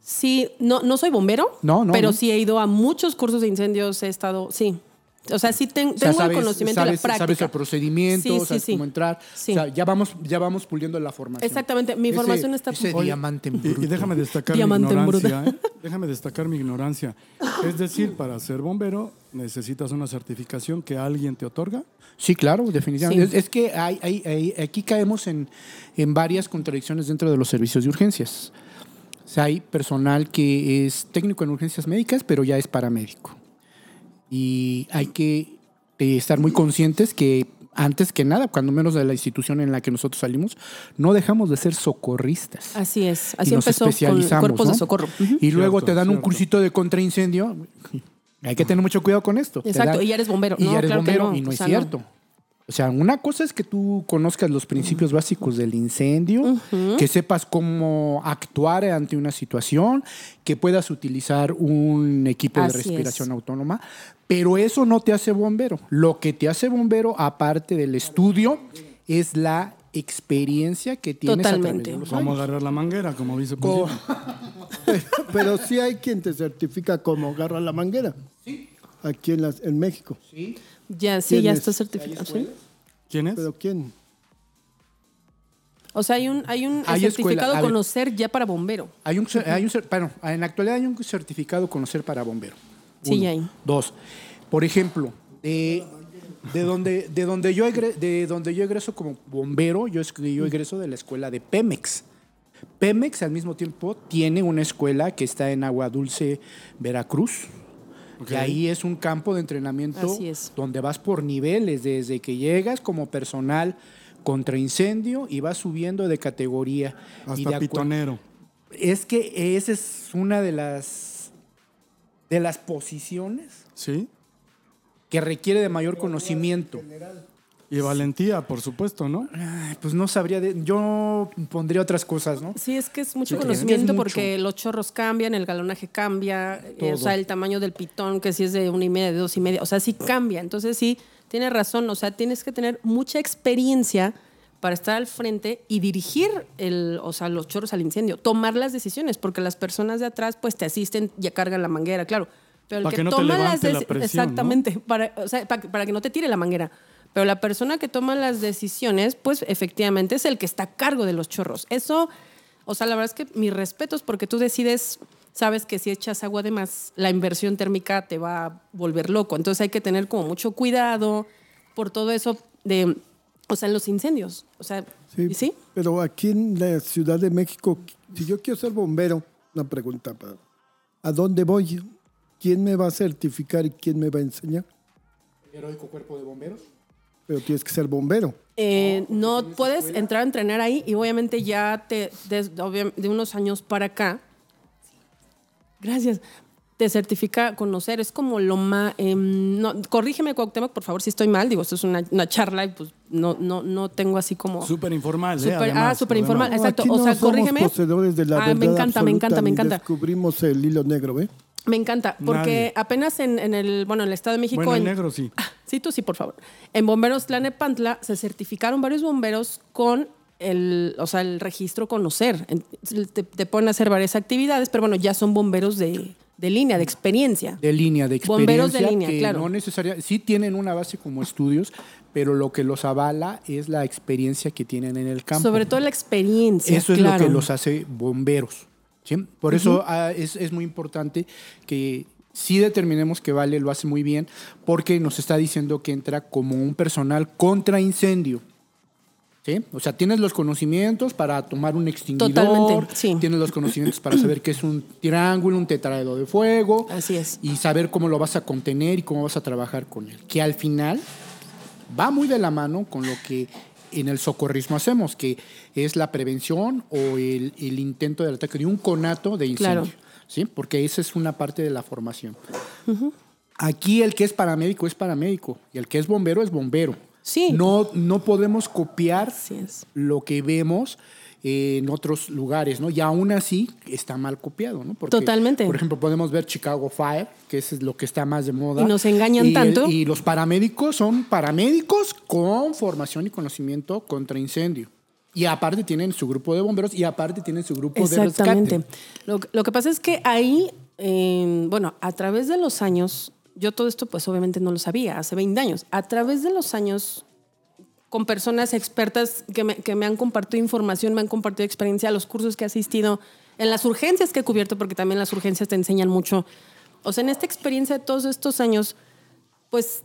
Sí, no, no soy bombero, No, no, pero no. sí he ido a muchos cursos de incendios, he estado, sí. O sea, sí ten- O sea, tengo sabes, el conocimiento sabes, de la práctica. sabes el procedimiento, Sí, sí, sabes sí. cómo entrar. Sí. O sea, ya vamos, ya vamos puliendo la formación. Exactamente, mi Ese- formación está- Ese Oye, diamante en Y, bruto. y déjame destacar Diamante en mi bruto. ignorancia. ¿eh? Déjame destacar mi ignorancia. Es decir, para ser bombero necesitas una certificación que alguien te otorga. Sí, claro, definitivamente. Sí. Es, es que hay, hay- hay- aquí caemos en, en varias contradicciones dentro de los servicios de urgencias. O sea, hay personal que es técnico en urgencias médicas, pero ya es paramédico. Y hay que eh, estar muy conscientes que antes que nada, cuando menos de la institución en la que nosotros salimos, no dejamos de ser socorristas. Así es, y así nos empezó con especializamos, cuerpos ¿no? de socorro. Ujú. Y luego Cierto, te dan un cursito de contraincendio. Hay que tener mucho cuidado con esto. Exacto, dan- y ya eres bombero. Y No, ya eres claro bombero no, y no o es sea, cierto. O sea, una cosa es que tú conozcas los principios básicos del incendio, que sepas cómo actuar ante una situación, que puedas utilizar un equipo de respiración es. autónoma, pero eso no te hace bombero. Lo que te hace bombero, aparte del estudio, es la experiencia que tienes a Totalmente. los Cómo años. agarrar la manguera, como dice Co- Ponchito. Pero sí hay quien te certifica como agarra la manguera. Sí. Aquí en, las, en México. Ya, sí, ¿Quién ya es? está certificado. ¿sí? ¿Quién es? ¿Pero quién? O sea, hay un, hay un Hay certificado escuela, a ver. conocer ya para bombero. Hay un, hay un bueno, en la actualidad hay un certificado conocer para bombero. Sí, Uno. ya hay. Dos. Por ejemplo, de, de donde, de, donde yo egre- de donde yo egreso como bombero, yo, es- yo egreso de la escuela de Pemex. Pemex al mismo tiempo tiene una escuela que está en Agua Dulce, Veracruz. Y ahí es un campo de entrenamiento Así es. donde vas por niveles, desde que llegas como personal contra incendio y vas subiendo de categoría. y de Hasta pitonero. es que esa es una de las de las posiciones ¿Sí? que requiere de mayor conocimiento. Y valentía, por supuesto, ¿no? Ay, Pues no sabría, de- yo pondría otras cosas, ¿no? Sí, es que es mucho Sí, conocimiento es mucho. porque los chorros cambian, el galonaje cambia, eh, Todo. o sea, el tamaño del pitón, que si es de una y media, de dos y media, o sea, sí cambia. Entonces sí, tiene razón, o sea, tienes que tener mucha experiencia para estar al frente y dirigir el, o sea, los chorros al incendio, tomar las decisiones, porque las personas de atrás pues te asisten, ya cargan la manguera, claro. Pero el Para que, que no te toma las la presión, exactamente, para, o sea, para, para que no te tire la manguera. Pero la persona que toma las decisiones, pues efectivamente es el que está a cargo de los chorros. Eso, o sea, la verdad es que mis respetos, porque tú decides, sabes que si echas agua de más, la inversión térmica te va a volver loco. Entonces hay que tener como mucho cuidado por todo eso de, o sea, en los incendios. O sea, Sí, ¿sí? Pero aquí en la Ciudad de México, si yo quiero ser bombero, una pregunta, para- ¿a dónde voy? ¿Quién me va a certificar y quién me va a enseñar? Heroico cuerpo de bomberos. Pero tienes que ser bombero. Eh, no puedes entrar a entrenar ahí y obviamente ya te, des- obvia- de unos años para acá, gracias, te certifica conocer. Es como lo más... no, corrígeme, Cuauhtémoc, por favor, si estoy mal. Digo, esto es una, una charla y pues no, no, no tengo así como... Súper informal, ¿eh? Súper- Además, ah, súper informal. además. Exacto, Aquí o no sea, somos corrígeme. poseedores de la Ah, me encanta, me encanta, me encanta. Descubrimos el hilo negro, ¿ve? Me encanta, porque Nadie. apenas en, en el, bueno, en el Estado de México... Bueno, el en- negro sí. Sí, tú sí, por favor. En Bomberos Tlanepantla se certificaron varios bomberos con el, o sea, el registro conocer. Te, te ponen a hacer varias actividades, pero bueno, ya son bomberos de, de línea, de experiencia. De línea, de experiencia. Bomberos de línea, que claro. No necesariamente, sí tienen una base como estudios, pero lo que los avala es la experiencia que tienen en el campo. Sobre todo la experiencia. Eso es claro. lo que los hace bomberos. ¿sí? Por eso ah, es, es muy importante que sí determinemos que Vale lo hace muy bien, porque nos está diciendo que entra como un personal contra incendio. ¿Sí? O sea, tienes los conocimientos para tomar un extinguidor, Totalmente, sí. tienes los conocimientos para saber qué es un triángulo, un tetraedro de fuego, Así es. y saber cómo lo vas a contener y cómo vas a trabajar con él. Que al final va muy de la mano con lo que en el socorrismo hacemos, que es la prevención o el, el intento del ataque de un conato de incendio. Claro. ¿sí? Porque esa es una parte de la formación. Aquí el que es paramédico es paramédico y el que es bombero es bombero. Sí. No, no podemos copiar lo que vemos en otros lugares, ¿no? Y aún así está mal copiado, ¿no? Porque, Totalmente. Por ejemplo, podemos ver Chicago Fire, que es lo que está más de moda. Y nos engañan Y el- tanto. y los paramédicos son paramédicos con formación y conocimiento contra incendio. Y aparte tienen su grupo de bomberos y aparte tienen su grupo de Exactamente. rescate. Lo, que- lo que pasa es que ahí, eh, bueno, a través de los años, yo todo esto pues obviamente no lo sabía, hace 20 años, a través de los años, con personas expertas que me, que me han compartido información, me han compartido experiencia, los cursos que he asistido, en las urgencias que he cubierto, porque también las urgencias te enseñan mucho. O sea, en esta experiencia de todos estos años, pues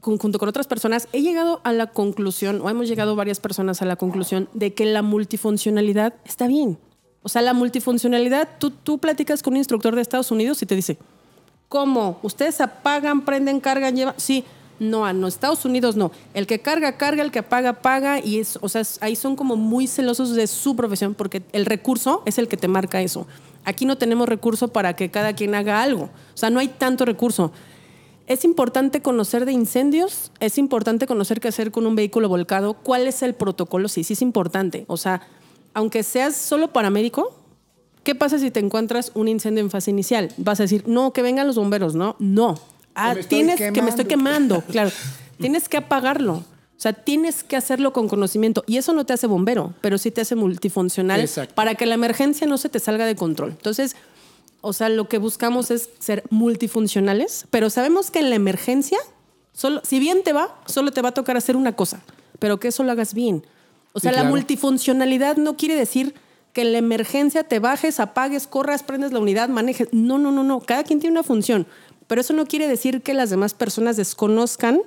junto con otras personas, he llegado a la conclusión, o hemos llegado varias personas a la conclusión, de que la multifuncionalidad está bien. O sea, la multifuncionalidad, tú, tú platicas con un instructor de Estados Unidos y te dice, ¿cómo? ¿Ustedes apagan, prenden, cargan, llevan? Sí. No, a Estados Unidos no. El que carga, carga, el que apaga, paga. Y es, o sea, ahí son como muy celosos de su profesión porque el recurso es el que te marca eso. Aquí no tenemos recurso para que cada quien haga algo. O sea, no hay tanto recurso. Es importante conocer de incendios, es importante conocer qué hacer con un vehículo volcado, cuál es el protocolo, sí, sí es importante. O sea, aunque seas solo paramédico, ¿qué pasa si te encuentras un incendio en fase inicial? Vas a decir, no, que vengan los bomberos, ¿no? No. Ah, tienes que me estoy quemando. quemando, claro. tienes que apagarlo. O sea, tienes que hacerlo con conocimiento. Y eso no te hace bombero, pero sí te hace multifuncional Exacto. para que la emergencia no se te salga de control. Entonces, o sea, lo que buscamos es ser multifuncionales, pero sabemos que en la emergencia, solo, si bien te va, solo te va a tocar hacer una cosa, pero que eso lo hagas bien. O Sí, sea, la claro. multifuncionalidad no quiere decir que en la emergencia te bajes, apagues, corras, prendes la unidad, manejes. No, no, no, no. Cada quien tiene una función, pero eso no quiere decir que las demás personas desconozcan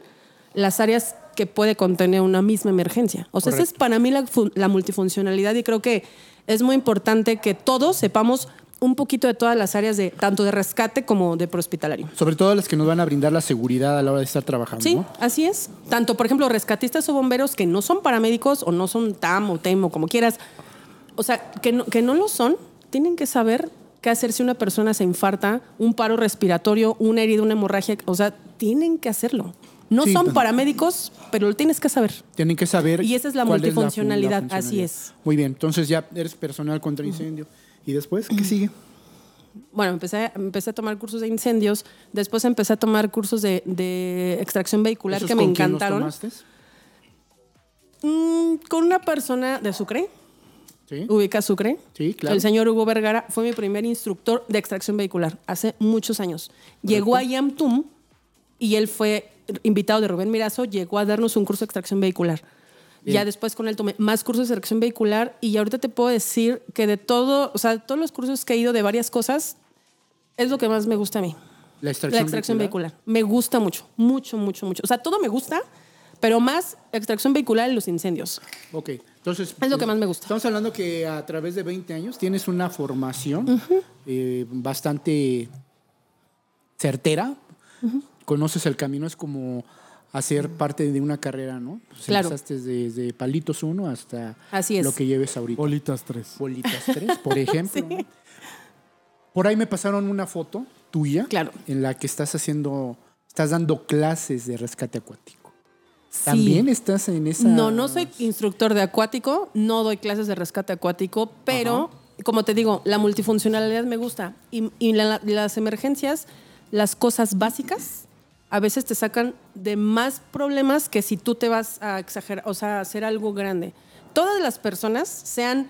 las áreas que puede contener una misma emergencia. O sea, esa es para mí la, fu- la multifuncionalidad y creo que es muy importante que todos sepamos un poquito de todas las áreas de tanto de rescate como de prehospitalario. Sobre todo las que nos van a brindar la seguridad a la hora de estar trabajando. Sí, ¿no? así es. Tanto, por ejemplo, rescatistas o bomberos que no son paramédicos o no son TAM o TEM o como quieras. O sea, que no, que no lo son, tienen que saber qué hacer si una persona se infarta, un paro respiratorio, una herida, una hemorragia. O sea, tienen que hacerlo. No Sí, son pero- paramédicos, pero lo tienes que saber. Tienen que saber. Y esa es la cuál fu- multifuncionalidad, funcionalidad. así es. Muy bien, entonces ya eres personal contra incendio. ¿Y después qué sigue? Bueno, empecé, empecé a tomar cursos de incendios, después empecé a tomar cursos de, de extracción vehicular ¿Esos que me con quién los encantaron. tomaste? Mm, con una persona de Sucre, Sí. ubica Sucre. Sí, claro. El señor Hugo Vergara fue mi primer instructor de extracción vehicular hace muchos años. Llegó a Yamtum y él fue invitado de Rubén Mirazo, llegó a darnos un curso de extracción vehicular. Ya después con él tomé más cursos de extracción vehicular y ahorita te puedo decir que de todo, o sea, todos los cursos que he ido de varias cosas, es lo que más me gusta a mí. La La extracción, extracción vehicular. Me gusta mucho, mucho, mucho, mucho. O sea, todo me gusta, pero más extracción vehicular y los incendios. Ok, entonces... Es lo que más me gusta. Estamos hablando que a través de 20 años tienes una formación eh, bastante certera. Conoces el camino, es como hacer parte de una carrera, ¿no? Pues Claro. Empezaste desde palitos 1 hasta Así es. lo que lleves ahorita. Bolitas 3. Bolitas 3, por ejemplo. ¿no? Por ahí me pasaron una foto tuya Claro. en la que estás haciendo, estás dando clases de rescate acuático. Sí. También estás en esa... No, no soy instructor de acuático, no doy clases de rescate acuático, pero como te digo, la multifuncionalidad me gusta. Y, y la- las emergencias, las cosas básicas, a veces te sacan de más problemas que si tú te vas a exagerar, o sea, a hacer algo grande. Todas las personas, sean,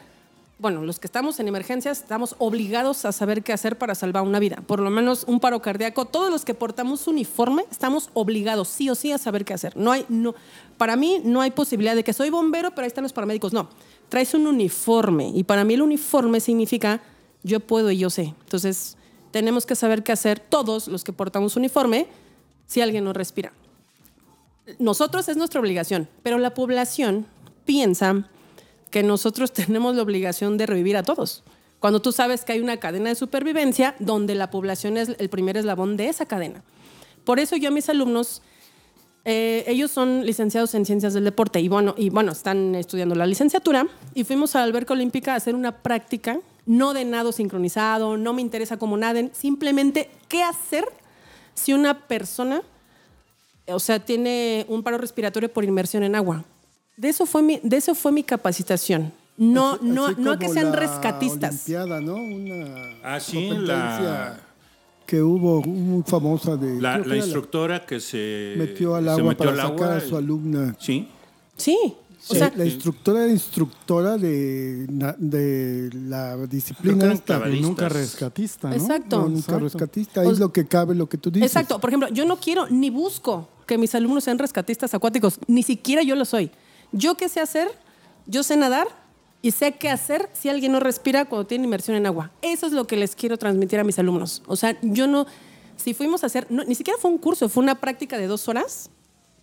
bueno, los que estamos en emergencias, estamos obligados a saber qué hacer para salvar una vida. Por lo menos un paro cardíaco, todos los que portamos uniforme, estamos obligados sí o sí a saber qué hacer. No hay, no, para mí no hay posibilidad de que soy bombero, pero ahí están los paramédicos. No, traes un uniforme y para mí el uniforme significa yo puedo y yo sé. Entonces, tenemos que saber qué hacer todos los que portamos uniforme si alguien no respira. Nosotros es nuestra obligación, pero la población piensa que nosotros tenemos la obligación de revivir a todos. Cuando tú sabes que hay una cadena de supervivencia donde la población es el primer eslabón de esa cadena. Por eso yo a mis alumnos, eh, ellos son licenciados en ciencias del deporte y bueno, y bueno, están estudiando la licenciatura y fuimos a la alberca olímpica a hacer una práctica, no de nado sincronizado, no me interesa cómo naden, simplemente qué hacer si una persona, o sea, tiene un paro respiratorio por inmersión en agua. De eso fue mi, de eso fue mi capacitación. No, Así- no, así no a que sean la rescatistas. Olimpiada, ¿no? Una Ah, sí, competencia la- que hubo muy famosa de La, instructora que se metió al se agua metió para al sacar agua, a su alumna. Sí, Sí. O Sí, sea, la instructora era instructora de, de la disciplina esta. nunca rescatista, ¿no? Exacto. No, nunca Exacto. rescatista. Es lo que cabe, lo que tú dices. Exacto. Por ejemplo, yo no quiero ni busco que mis alumnos sean rescatistas acuáticos. Ni siquiera yo lo soy. Yo qué sé hacer, yo sé nadar y sé qué hacer si alguien no respira cuando tiene inmersión en agua. Eso es lo que les quiero transmitir a mis alumnos. O sea, yo no, si fuimos a hacer, no, ni siquiera fue un curso, fue una práctica de dos horas.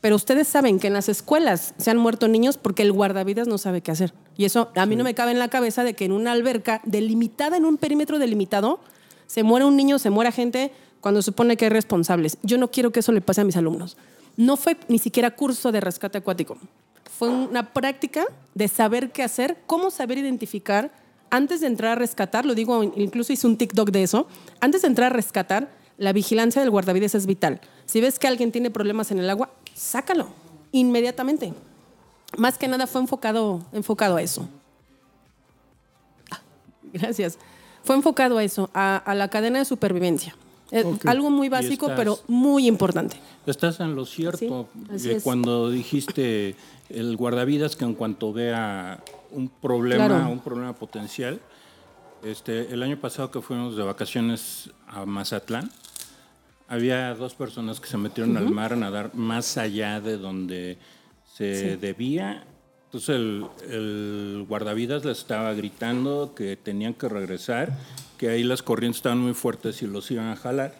Pero ustedes saben que en las escuelas se han muerto niños porque el guardavidas no sabe qué hacer. Y eso a mí no me cabe en la cabeza de que en una alberca delimitada, en un perímetro delimitado, se muere un niño, se muera gente cuando se supone que hay responsables. Yo no quiero que eso le pase a mis alumnos. No fue ni siquiera curso de rescate acuático. Fue una práctica de saber qué hacer, cómo saber identificar antes de entrar a rescatar, lo digo, incluso hice un TikTok de eso, antes de entrar a rescatar, la vigilancia del guardavidas es vital. Si ves que alguien tiene problemas en el agua, sácalo inmediatamente. Más que nada fue enfocado, enfocado a eso. Ah, Gracias. Fue enfocado a eso, a, a la cadena de supervivencia. Eh, Ok. Algo muy básico, estás- pero muy importante. estás en lo cierto. Sí, así Eh. Cuando dijiste el guardavidas que en cuanto vea un problema, Claro. un problema potencial, este, el año pasado que fuimos de vacaciones a Mazatlán, había dos personas que se metieron al mar a nadar más allá de donde se debía. Entonces el, el guardavidas les estaba gritando que tenían que regresar, que ahí las corrientes estaban muy fuertes y los iban a jalar.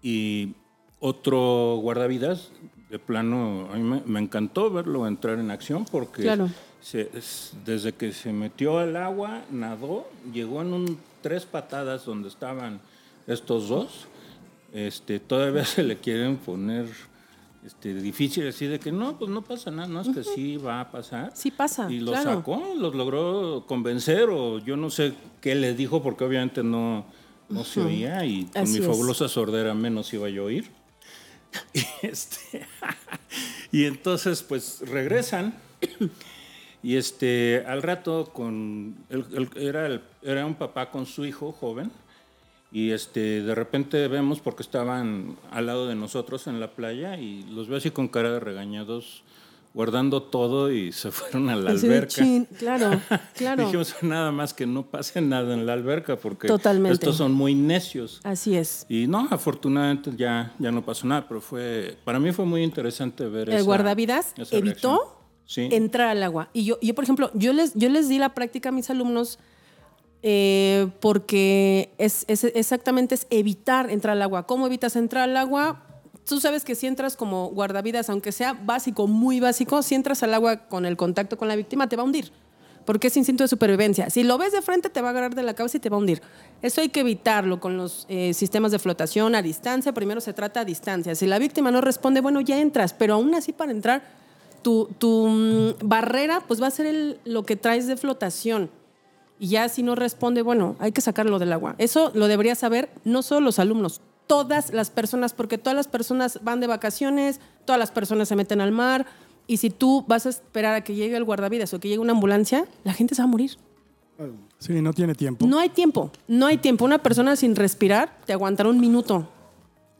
Y otro guardavidas, de plano, a mí me, me encantó verlo entrar en acción porque Claro. se- es- desde que se metió al agua, nadó, llegó en un tres patadas donde estaban estos dos. Este, todavía se le quieren poner este, difícil así de que no, pues no pasa nada, no es que sí va a pasar. Sí pasa, Y los claro. sacó, los logró convencer o yo no sé qué les dijo porque obviamente no, no se oía y con Así mi es. fabulosa sordera menos iba yo a oír. Y, este, y entonces pues regresan y este al rato con el- el- era, el- era un papá con su hijo joven y este de repente vemos porque estaban al lado de nosotros en la playa y los veo así con cara de regañados guardando todo y se fueron a la alberca. chin, claro, claro. Dijimos nada más que no pase nada en la alberca porque Totalmente. estos son muy necios. Así es. Y no, afortunadamente ya, ya no pasó nada, pero fue para mí fue muy interesante ver El esa- guardavidas esa evitó. Sí. entrar al agua. Y yo, yo, por ejemplo, yo les, yo les di la práctica a mis alumnos eh, porque es, exactamente es evitar entrar al agua. ¿Cómo evitas entrar al agua? Tú sabes que si entras como guardavidas, aunque sea básico, muy básico, si entras al agua con el contacto con la víctima, te va a hundir. Porque es instinto de supervivencia. Si lo ves de frente, te va a agarrar de la cabeza y te va a hundir. Eso hay que evitarlo con los eh, sistemas de flotación a distancia. Primero se trata a distancia. Si la víctima no responde, bueno, ya entras. Pero aún así, para entrar, tu, mm, barrera pues va a ser lo que traes de flotación. Y ya si no responde, bueno, hay que sacarlo del agua. Eso lo debería saber no solo los alumnos, todas las personas, porque todas las personas van de vacaciones, todas las personas se meten al mar. Y si tú vas a esperar a que llegue el guardavidas o que llegue una ambulancia, la gente se va a morir. Sí, no tiene tiempo. No hay tiempo, no hay tiempo. Una persona sin respirar te aguantará un minuto.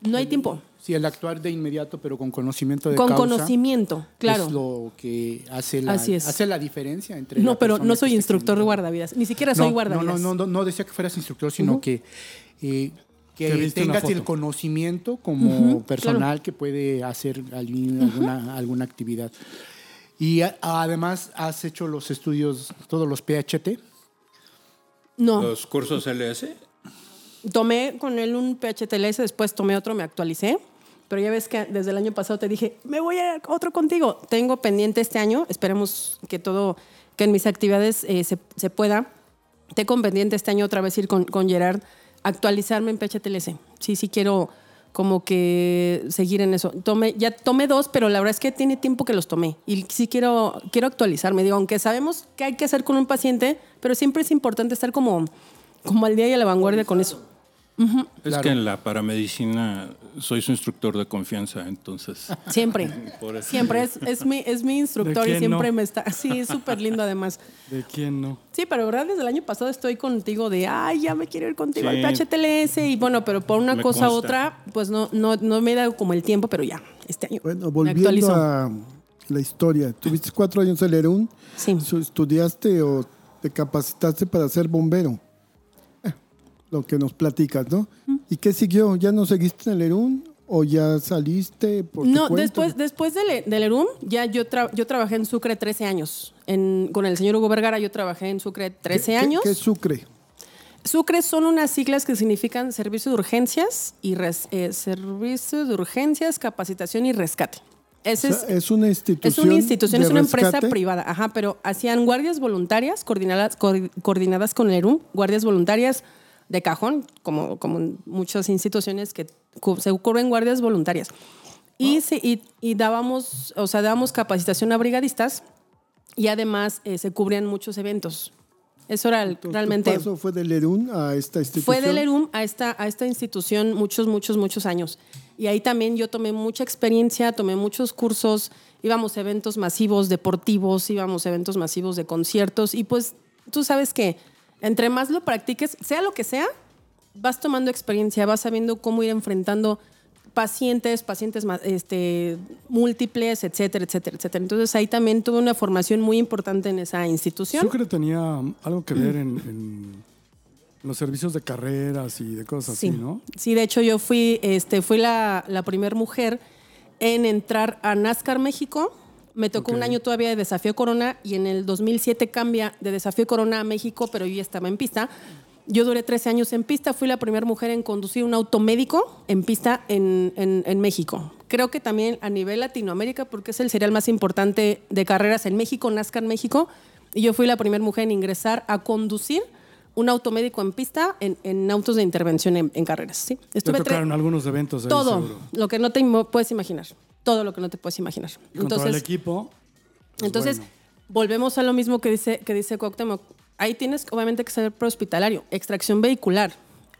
No hay tiempo. Sí, el actuar de inmediato, pero con conocimiento de Con causa. conocimiento, claro. Es lo que hace la, Así es. hace la diferencia entre. No, la pero no soy instructor de guardavidas. Ni siquiera soy no, guardavidas. No, no, no, no decía que fueras instructor, sino que, eh, que tengas el conocimiento como personal que puede hacer alguna, alguna, alguna actividad. Y a- además has hecho los estudios, todos los PHT. No. Los cursos LS. Tomé con él un PHTLS, después tomé otro, me actualicé. Pero ya ves que desde el año pasado te dije, me voy a otro contigo. Tengo pendiente este año, esperemos que todo, que en mis actividades eh, se, se pueda. Tengo pendiente este año otra vez ir con, con Gerard, actualizarme en PHTLS. Sí, sí quiero como que seguir en eso. Tomé, ya tomé dos, pero la verdad es que tiene tiempo que los tomé. Y sí quiero, quiero actualizarme. Digo, aunque sabemos qué hay que hacer con un paciente, pero siempre es importante estar como, como al día y a la vanguardia con eso. Es que en la paramedicina soy su instructor de confianza, entonces. Siempre. Siempre es, es, mi, es mi instructor ¿De y siempre no? me está. Sí, es súper lindo además. ¿De quién no? Sí, pero verdad, desde el año pasado estoy contigo de, ay, ya me quiero ir contigo Sí. al PHTLS. Y bueno, pero por una Me cosa u otra, pues no, no, no me he dado como el tiempo, pero ya, este año. Bueno, volviendo a la historia. Tuviste cuatro años en Lerún. Sí. ¿Estudiaste o te capacitaste para ser bombero? Lo que nos platicas, ¿no? ¿Y qué siguió? ¿Ya no seguiste en Lerún o ya saliste por No, después, después del, del ERUM, ya yo, tra- yo trabajé en Sucre 13 años. En- con el señor Hugo Vergara yo trabajé en Sucre 13 ¿Qué- años. ¿Qué, es Sucre? Sucre son unas siglas que significan Servicio de Urgencias y res- eh, Servicio de Urgencias, Capacitación y Rescate. Ese O sea, es, es una institución. es una institución, es una empresa privada, ajá, pero hacían guardias voluntarias coordinadas, coor- coordinadas con el ERUM, guardias voluntarias de cajón, como, como muchas instituciones que se ocurren guardias voluntarias. Y, se- y, y dábamos, o sea, dábamos capacitación a brigadistas y además eh, se cubrían muchos eventos. Eso era el- Entonces, tu realmente... paso fue de Lerún a esta institución. Fue del ERUM a esta, a esta institución muchos, muchos, muchos años. Y ahí también yo tomé mucha experiencia, tomé muchos cursos, íbamos a eventos masivos deportivos, íbamos a eventos masivos de conciertos y pues tú sabes que entre más lo practiques, sea lo que sea, vas tomando experiencia, vas sabiendo cómo ir enfrentando pacientes, pacientes este, múltiples, etcétera, etcétera, etcétera. Entonces ahí también tuve una formación muy importante en esa institución. Sucre tenía algo que ver en, en los servicios de carreras y de cosas Sí, así, ¿no? sí, de hecho yo fui, este, fui la, la primera mujer en entrar a NASCAR México. Me tocó un año todavía de Desafío Corona y en el 2007 cambia de Desafío Corona a México, pero yo ya estaba en pista. Yo duré 13 años en pista, fui la primera mujer en conducir un auto médico en pista en, en- en México. Creo que también a nivel Latinoamérica, porque es el serial más importante de carreras en México, NASCAR México, y yo fui la primera mujer en ingresar a conducir un auto médico en pista en, en autos de intervención en, en carreras. ¿sí? Te Estuve tre- tocaron algunos eventos ahí, todo seguro. lo que no te puedes imaginar. Todo lo que no te puedes imaginar. Y con todo el Entonces, equipo. pues, entonces bueno. volvemos a lo mismo que dice, que dice Cuauhtémoc. Ahí tienes obviamente que ser prehospitalario, extracción vehicular,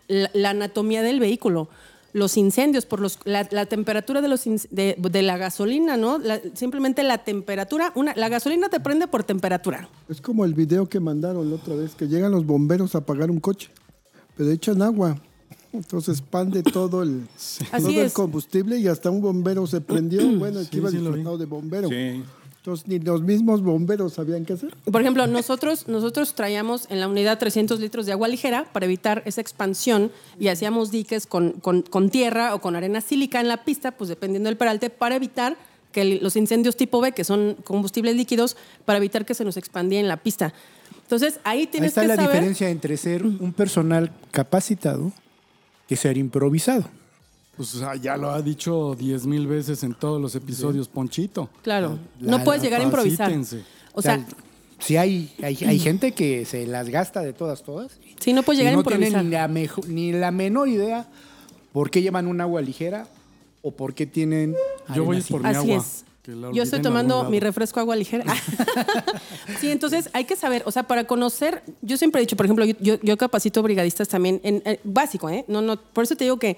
la, la anatomía del vehículo, los incendios, por los, la, la temperatura de, los, de, de la gasolina, ¿no? La- simplemente la temperatura, una, la gasolina te prende por temperatura. Es como el video que mandaron la otra vez, que llegan los bomberos a apagar un coche, pero echan agua. Entonces todo el, todo Así el es. combustible y hasta un bombero se prendió. Bueno, el que Sí, iba sí disfrazado de bombero. Sí. Entonces, ni los mismos bomberos sabían qué hacer. Por ejemplo, nosotros, nosotros traíamos en la unidad 300 litros de agua ligera para evitar esa expansión y hacíamos diques con, con- con tierra o con arena sílica en la pista, pues dependiendo del peralte, para evitar que los incendios tipo B, que son combustibles líquidos, para evitar que se nos expandía en la pista. Entonces, ahí Ahí tienes está que la saber... diferencia entre ser un personal capacitado que ser improvisado. Pues o sea, ya lo ha dicho diez mil veces en todos los episodios, Ponchito. Claro, La- no puedes llegar a improvisar. Capacítense. O sea, sí hay, hay, hay gente que se las gasta de todas, todas. sí, no puedes llegar a no tienen improvisar. ni la, mejo- ni la menor idea por qué llevan un agua ligera o por qué tienen... Yo voy por mi Así agua. es. Yo estoy tomando mi refresco agua ligera. sí, entonces hay que saber, o sea, para conocer, yo siempre he dicho, por ejemplo, yo, yo- yo capacito brigadistas también, en, eh, básico, ¿eh? No, no, por eso te digo que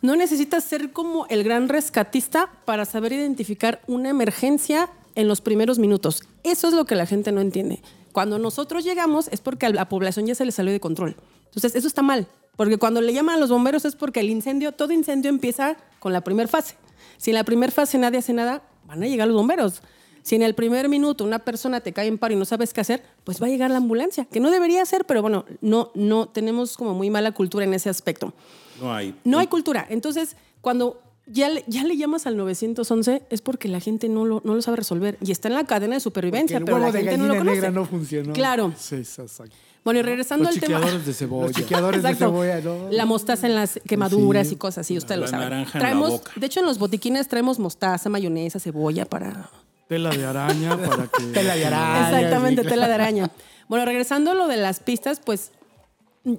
no necesitas ser como el gran rescatista para saber identificar una emergencia en los primeros minutos. Eso es lo que la gente no entiende. Cuando nosotros llegamos es porque a la población ya se le salió de control. Entonces, eso está mal, porque cuando le llaman a los bomberos es porque el incendio, todo incendio empieza con la primera fase. Si en la primera fase nadie hace nada, van a llegar los bomberos. Si en el primer minuto una persona te cae en paro y no sabes qué hacer, pues va a llegar la ambulancia, que no debería ser, pero bueno, no, no tenemos como muy mala cultura en ese aspecto. No hay. No hay cultura. Entonces, cuando ya le, ya le llamas al 911 es porque la gente no lo, no lo sabe resolver y está en la cadena de supervivencia, el pero la de gente no lo conoce. negra no funcionó. Claro. Sí, exacto. Bueno, y regresando Los al tema. chiqueadores de cebolla. Los chiqueadores de cebolla, ¿no? La mostaza en las quemaduras Sí. y cosas así, usted lo La sabe. naranja en la traemos, boca. de hecho, en los botiquines traemos mostaza, mayonesa, cebolla para Tela de araña para que. Tela de araña. Exactamente, sí, tela de araña. Bueno, regresando a lo de las pistas, pues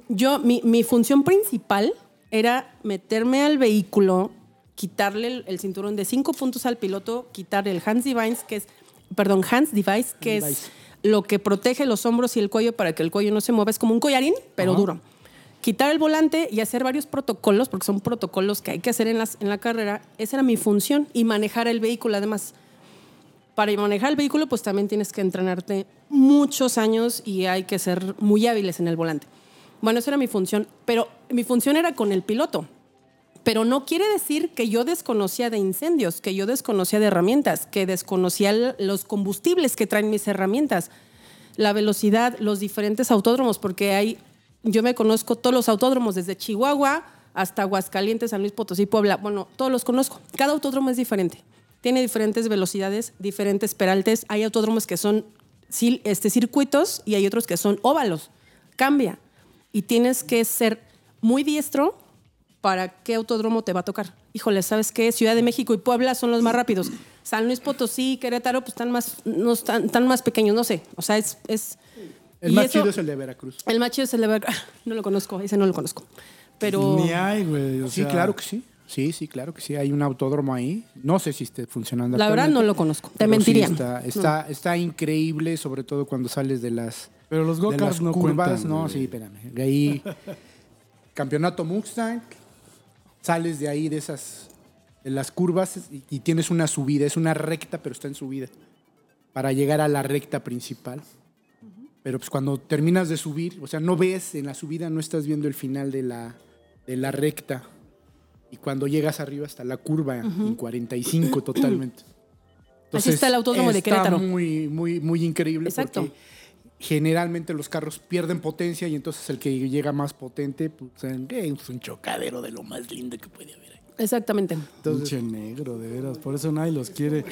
yo, mi, mi función principal era meterme al vehículo, quitarle el, el cinturón de cinco puntos al piloto, quitarle el hands device, que es, perdón, hands device, que es. Lo que protege los hombros y el cuello para que el cuello no se mueva. Es como un collarín, pero duro. Quitar el volante y hacer varios protocolos, porque son protocolos que hay que hacer en, las, en la carrera, esa era mi función. Y manejar el vehículo, además para manejar el vehículo, pues también tienes que entrenarte muchos años y hay que ser muy hábiles en el volante. Bueno, esa era mi función, pero mi función era con el piloto. Pero no quiere decir que yo desconocía de incendios, que yo desconocía de herramientas, que desconocía los combustibles que traen mis herramientas, la velocidad, los diferentes autódromos, porque hay, yo me conozco todos los autódromos, desde Chihuahua hasta Aguascalientes, San Luis Potosí, Puebla, bueno, todos los conozco. Cada autódromo es diferente. Tiene diferentes velocidades, diferentes peraltes. Hay autódromos que son este, circuitos y hay otros que son óvalos. Cambia. Y tienes que ser muy diestro para qué autódromo te va a tocar. Híjole, ¿sabes qué? Ciudad de México y Puebla son los más rápidos. San Luis Potosí, Querétaro, pues están más, no están, están más pequeños, no sé. O sea, es... es El y más eso- chido es el de Veracruz. El más chido es el de Ver- No lo conozco, ese no lo conozco. Pero... Ni hay, güey. o Sí, sea, claro que sí. Sí, sí, claro que sí. Hay un autódromo ahí. No sé si esté funcionando. La verdad no lo conozco. Te sí mentiría. está, está, está increíble, sobre todo cuando sales de las, Pero los de go-karts las no curvas. cuentan, no, güey. sí, espérame. De ahí, campeonato Mustang, sales de ahí de esas, de las curvas y, y tienes una subida. Es una recta, pero está en subida. Para llegar a la recta principal. Pero pues cuando terminas de subir, o sea, no ves en la subida, no estás viendo el final de la, de la recta. Y cuando llegas arriba hasta la curva, en 45 totalmente. Así está el autódromo de Querétaro. Muy, muy, muy increíble Exacto. porque generalmente los carros pierden potencia y entonces el que llega más potente pues, es un chocadero de lo más lindo que puede haber. ahí. Exactamente. Pinche negro, de veras. Por eso nadie los quiere.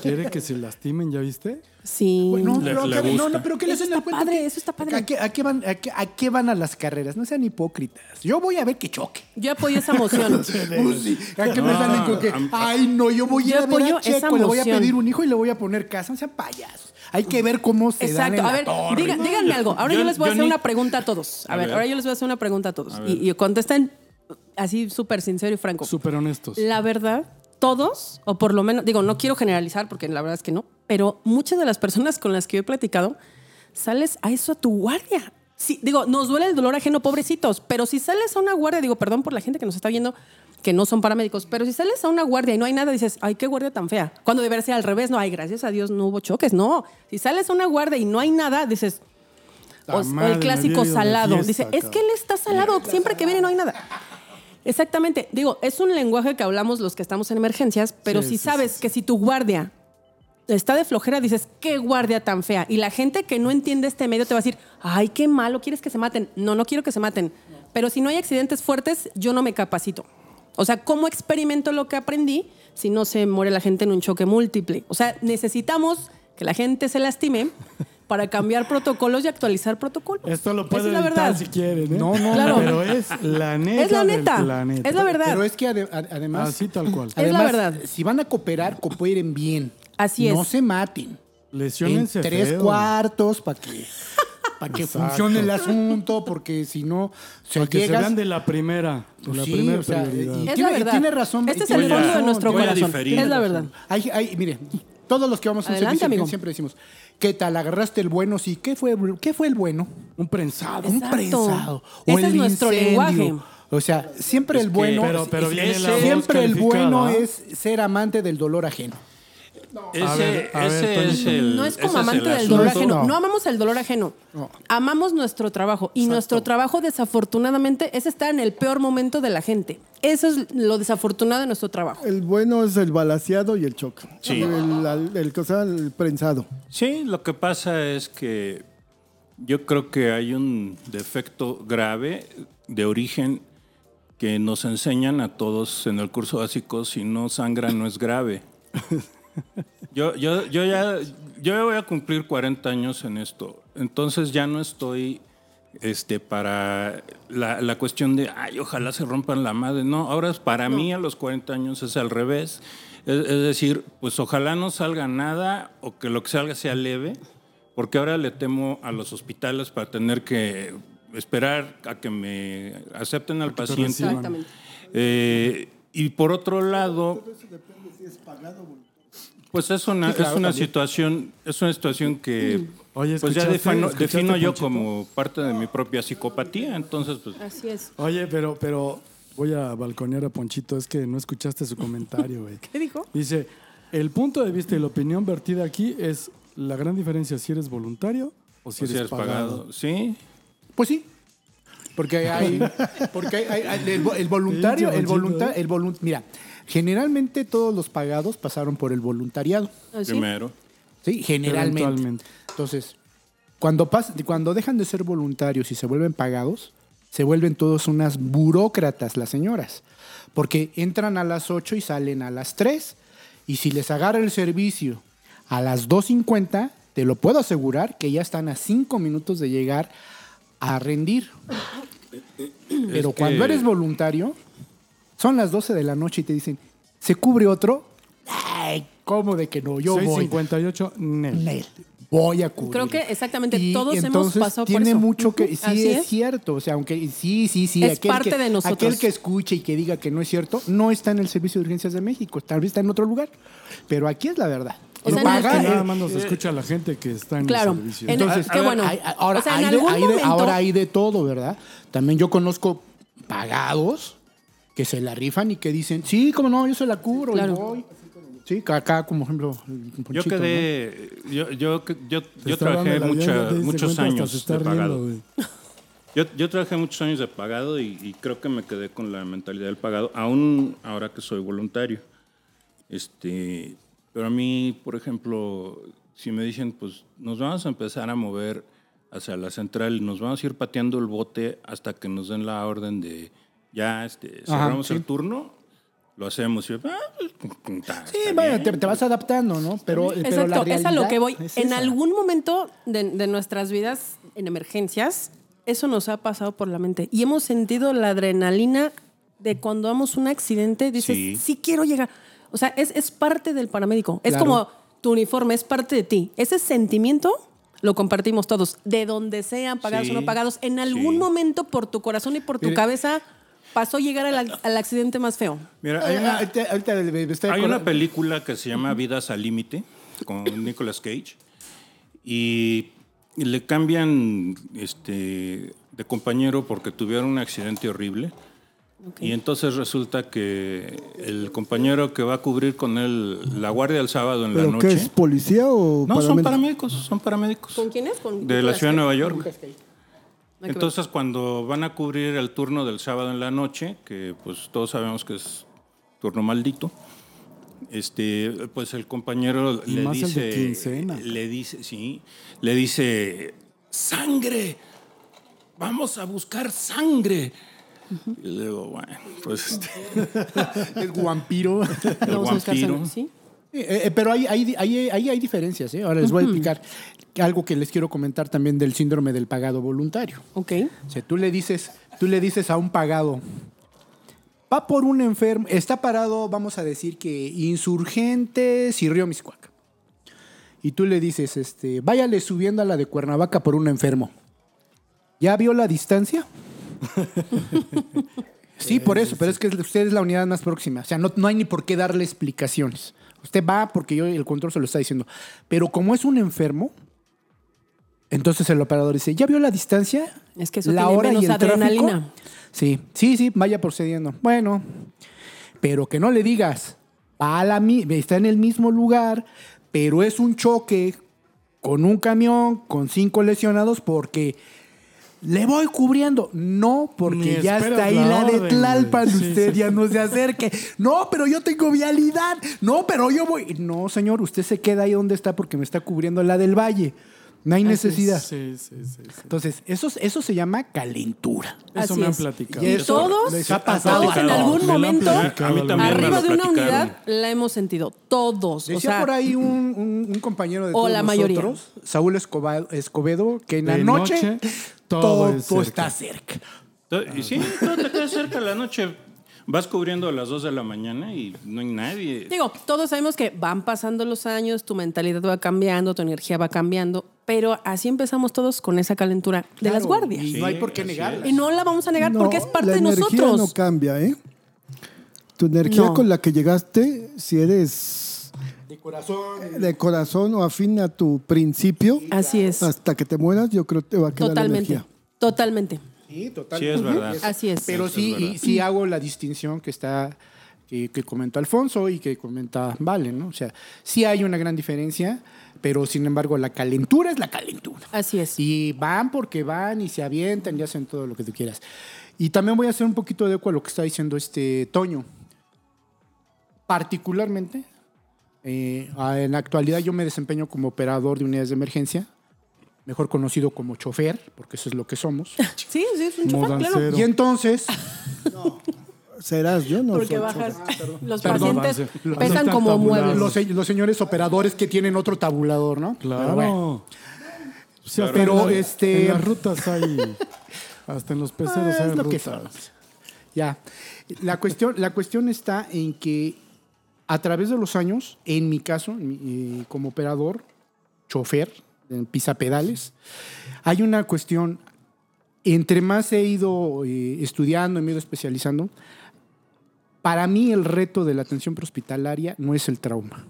Quiere que se lastimen, ¿ya viste? Sí. Bueno, Le- pero, le ¿qué- no, no, pero ¿qué le Eso hacen al está cuento? padre, ¿Qué- eso está padre. ¿A qué, a qué van, a, qué, a qué van a las carreras? No sean hipócritas. Yo voy a ver que choque. Yo apoyo esa emoción. Pues sí, ¿A qué me No, salen con que, ay, no, yo voy a Yo ir a ver a Checo, esa le voy a pedir un hijo y le voy a poner casa? No sean payasos. Hay que ver cómo se dan Exacto. en A ver, diga- díganme algo. Ahora yo, Yo- les voy a hacer ni- una pregunta a todos. A, A ver, ver. ahora yo les voy a hacer una pregunta a todos. A. Y, y contesten así súper sincero y franco. Súper honestos. La verdad, todos, o por lo menos, digo, no quiero generalizar porque la verdad es que no, pero muchas de las personas con las que yo he platicado, sales a eso a tu guardia. Sí, digo, nos duele el dolor ajeno, pobrecitos, pero si sales a una guardia, digo, perdón por la gente que nos está viendo, que no son paramédicos, pero si sales a una guardia y no hay nada, dices, ay, qué guardia tan fea. Cuando debería ser al revés, no, ay, gracias a Dios no hubo choques, no. Si sales a una guardia y no hay nada, dices, o, o madre, el clásico salado. fiesta, Dice, es que él está salado, siempre que viene no hay nada. Exactamente. Digo, es un lenguaje que hablamos los que estamos en emergencias, pero Sí, si sí, sabes sí. que si tu guardia está de flojera, dices, qué guardia tan fea. Y la gente que no entiende este medio te va a decir, ay, qué malo, quieres que se maten. No, no quiero que se maten. Pero si no hay accidentes fuertes, yo no me capacito. O sea, ¿cómo experimento lo que aprendí si no se muere la gente en un choque múltiple? O sea, necesitamos que la gente se lastime para cambiar protocolos y actualizar protocolos. Esto lo pueden es verdad. si quieren, ¿eh? No, no, Claro. Pero es la neta Es la del neta. planeta. Es la verdad. Pero es que ade- ade- además. Así tal cual. Es la verdad. Si van a cooperar, cooperen bien. Así No es. se maten. En Lesionense tres feo. cuartos para que, para que Exacto. funcione el asunto, porque si no, se Para que se vean de la primera. De Pues la sí, primera o sea, prioridad. y Es tiene, la y verdad. tiene razón. Este es el fondo de nuestro corazón. diferir. Es la verdad. Hay, hay, mire, todos los que vamos a un Adelante, servicio amigo. siempre decimos, ¿qué tal? ¿Agarraste el bueno? Sí, ¿qué fue, qué fue el bueno? Un prensado. Un prensado. Ese el es nuestro incendio. lenguaje. O sea, siempre Es el que- bueno, Pero- pero voz siempre el bueno es ser amante del dolor ajeno. Ese, A ver, a ver, ese es el. No es como amante el del dolor ajeno. No. No. amamos el dolor ajeno. Amamos nuestro trabajo. Y nuestro trabajo, desafortunadamente, es estar en el peor momento de la gente. Eso es lo desafortunado de nuestro trabajo. El bueno es el balaseado y el choque. Sí. El, el, el prensado. Sí, lo que pasa es que yo creo que hay un defecto grave de origen que nos enseñan a todos en el curso básico, si no sangra no es grave. Yo, yo, yo ya yo ya voy a cumplir 40 años en esto, entonces ya no estoy este, para la, la cuestión de, ay, ojalá se rompan la madre. No, ahora es para mí a los 40 años es al revés. Es, es decir, pues ojalá no salga nada o que lo que salga sea leve, porque ahora le temo a los hospitales para tener que esperar a que me acepten al paciente. Exactamente. Eh, y por otro lado, pues es una, es una situación, es una situación que Oye, pues ya ¿escuchaste- defino, yo Ponchito? como parte de mi propia psicopatía. Entonces, pues, Así es. Oye, pero, pero voy a balconear a Ponchito. Es que no escuchaste su comentario, güey. ¿Qué dijo? Dice, el punto de vista y la opinión vertida aquí es la gran diferencia si eres voluntario o si pues, eres, si eres pagado. Sí, Pues sí. Porque hay, porque hay, hay- hay- el, el voluntario, el voluntario, ¿eh? el volun- mira, generalmente todos los pagados pasaron por el voluntariado. Así. primero. Sí, generalmente. Entonces, cuando, pas- cuando dejan de ser voluntarios y se vuelven pagados, se vuelven todos unas burócratas las señoras. Porque entran a las 8 y salen a las 3. Y si les agarra el servicio a las 2.50, te lo puedo asegurar que ya están a 5 minutos de llegar a rendir. Pero que- cuando eres voluntario, son las 12 de la noche y te dicen, ¿se cubre otro? Ay, ¿cómo de que no? Yo voy. 658, Nel. Nel, voy a cubrir. Creo que exactamente Y todos hemos entonces pasado por tiene eso. mucho que Ujú, sí así es, es. cierto, o sea, aunque sí, sí, sí, Es aquel parte que, de nosotros. aquel que escuche y que diga que no es cierto, no está en el servicio de urgencias de México, tal vez está en otro lugar, pero aquí es la verdad. O Lo sea, en el- Que paga, nada eh, más nos escucha la gente que está en Claro. el servicio. En- entonces, qué bueno. hay- ahora, O sea, en hay de, algún hay de- momento- ahora hay de todo, ¿verdad? También yo conozco pagados que se la rifan y que dicen, sí, como no, yo se la cubro Claro. y voy. Sí, acá, como ejemplo, Yo quedé, yo, yo, yo, trabajé mucha- muchos años de pagado. Yo, yo trabajé muchos años de pagado y, y creo que me quedé con la mentalidad del pagado, aún ahora que soy voluntario. Este, pero a mí, por ejemplo, si me dicen, pues nos vamos a empezar a mover hacia la central y nos vamos a ir pateando el bote hasta que nos den la orden de ya este, cerramos sí. el turno, lo hacemos. Y "Ah, pues, está- Sí, está vaya, bien". te, te vas adaptando, ¿no? Pero, pero Exacto, la es a lo realidad que voy. es En esa. algún momento de, de nuestras vidas, en emergencias, eso nos ha pasado por la mente. Y hemos sentido la adrenalina de cuando damos un accidente, dices, Sí. sí, quiero llegar. O sea, es, es parte del paramédico. Es Claro. como tu uniforme, es parte de ti. Ese sentimiento lo compartimos todos, de donde sean, pagados Sí, o no pagados. En algún sí. momento, por tu corazón y por tu Mire. cabeza, pasó llegar al, al accidente más feo. Mira, hay Ah, una, ahorita- ahorita me estoy Hay una película que se llama Vidas al Límite con Nicolas Cage y, le cambian este, de compañero porque tuvieron un accidente horrible. Y entonces resulta que el compañero que va a cubrir con él la guardia el sábado en la ¿Pero qué noche. es? ¿Policía o No, son paramédico? paramédicos, son paramédicos. ¿Con quién es? Con De la ciudad de. Nueva York. No hay que ver. Entonces, cuando van a cubrir el turno del sábado en la noche, que pues todos sabemos que es turno maldito, este, pues el compañero Y le más el dice, de quincena. le dice, sí, le dice, sangre, vamos a buscar sangre. Y le digo, bueno, pues este, Es vampiro. el vampiro. Eh, eh, pero ahí hay, hay, hay, hay diferencias. ¿eh? Ahora les voy a explicar algo que les quiero comentar también del síndrome del pagado voluntario. Ok. O sea, tú le dices, tú le dices a un pagado, va por un enfermo, está parado, vamos a decir que insurgentes y Río Miscuac. Y tú le dices, este, váyale subiendo a la de Cuernavaca por un enfermo. ¿Ya vio la distancia? sí, por eso, pero es que usted es la unidad más próxima. O sea, no, no hay ni por qué darle explicaciones. Usted va porque yo el control se lo está diciendo. Pero como es un enfermo, entonces el operador dice, ¿ya vio la distancia? Es que eso tiene menos adrenalina. Sí, sí, sí, vaya procediendo. Bueno, pero que no le digas, va a la mi- está en el mismo lugar, pero es un choque con un camión con cinco lesionados porque le voy cubriendo. No, porque ya está ahí la la, de Tlalpan. Sí, usted sí. ya no se acerque. No, pero yo tengo vialidad. No, pero yo voy. No, señor, usted se queda ahí donde está porque me está cubriendo la del valle. No hay necesidad. Sí, sí, sí. sí. Entonces, eso, eso se llama calentura. Eso Así me han es. platicado. Y eso todos, les ha pasado. todos en algún momento, platicado. A mí también me arriba de una unidad, la hemos sentido. Todos. Decía o sea, por ahí un, un- un compañero de O todos la mayoría. nosotros, Saúl Escoba- Escobedo, que en la noche, noche, todo, todo es cerca. está cerca. Y sí, todo te queda cerca la noche. Vas cubriendo a las 2 de la mañana y no hay nadie. Digo, todos sabemos que van pasando los años, tu mentalidad va cambiando, tu energía va cambiando, pero así empezamos todos con esa calentura de las guardias. Y Y, no hay por qué negarla. no la vamos a negar No, porque es parte la de energía nosotros. no cambia, ¿eh? Tu energía No. con la que llegaste, si eres De corazón. de corazón o afín a tu principio, Así es. hasta que te mueras, yo creo que te va a quedar la Totalmente. energía. Totalmente. Sí, total. Sí, es verdad. Así es. Pero sí, y verdad. sí hago la distinción que está, que, que comentó Alfonso y que comenta Vale, ¿no? O sea, sí hay una gran diferencia, pero sin embargo la calentura es la calentura. Así es. Y van porque van y se avientan y hacen todo lo que tú quieras. Y también voy a hacer un poquito de eco a lo que está diciendo este Toño. Particularmente, eh, en la actualidad yo me desempeño como operador de unidades de emergencia, mejor conocido como chofer, porque eso es lo que somos. Sí, sí, es un chofer, claro. Y entonces, Serás yo, no. Porque soy bajas. Los Perdón, pacientes pesan No como muebles. los, se- los señores operadores que tienen otro tabulador, ¿no? Claro. Pero bueno. Pero, la- este- En las rutas hay. Hasta en los peceros Ah, hay rutas. Ya. La cuestión, la cuestión está en que a través de los años, en mi caso, en mi- eh, como operador, chofer, en pisapedales, hay una cuestión, entre más he ido eh, estudiando, me he ido especializando, para mí el reto de la atención prehospitalaria no es el trauma,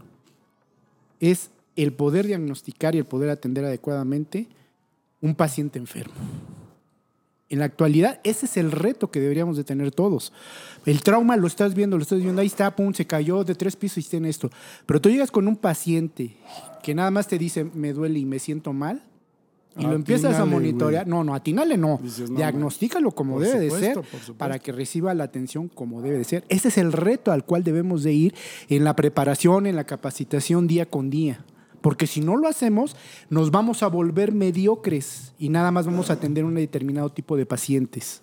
es el poder diagnosticar y el poder atender adecuadamente un paciente enfermo. En la actualidad, ese es el reto que deberíamos de tener todos. El trauma lo estás viendo, lo estás viendo, ahí está, pum, se cayó de tres pisos y tiene esto. Pero tú llegas con un paciente que nada más te dice, me duele y me siento mal, y lo empiezas a Atínale, monitorear. No, no, atinale no. Dices, no, Diagnostícalo como debe de ser para que reciba la atención como debe de ser. Ese es el reto al cual debemos de ir en la preparación, en la capacitación día con día. Porque si no lo hacemos, nos vamos a volver mediocres y nada más vamos a atender un determinado tipo de pacientes.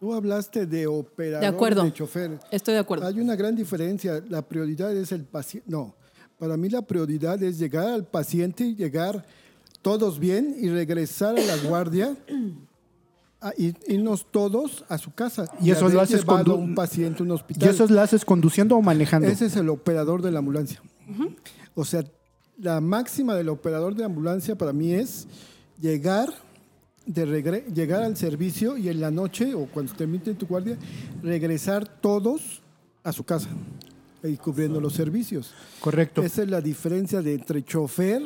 Tú hablaste de operador, De acuerdo. de chofer. Estoy de acuerdo. Hay una gran diferencia. La prioridad es el paciente. No, para mí la prioridad es llegar al paciente, llegar todos bien y regresar a la guardia, a ir- irnos todos a su casa. Y eso haber lo haces condu- un paciente a un ¿Y hospital. eso lo haces conduciendo o manejando? Ese es el operador de la ambulancia. O sea, la máxima del operador de ambulancia para mí es llegar, de regre- llegar al servicio y en la noche o cuando termine tu guardia, regresar todos a su casa y cubriendo los servicios. Correcto. Esa es la diferencia de entre chofer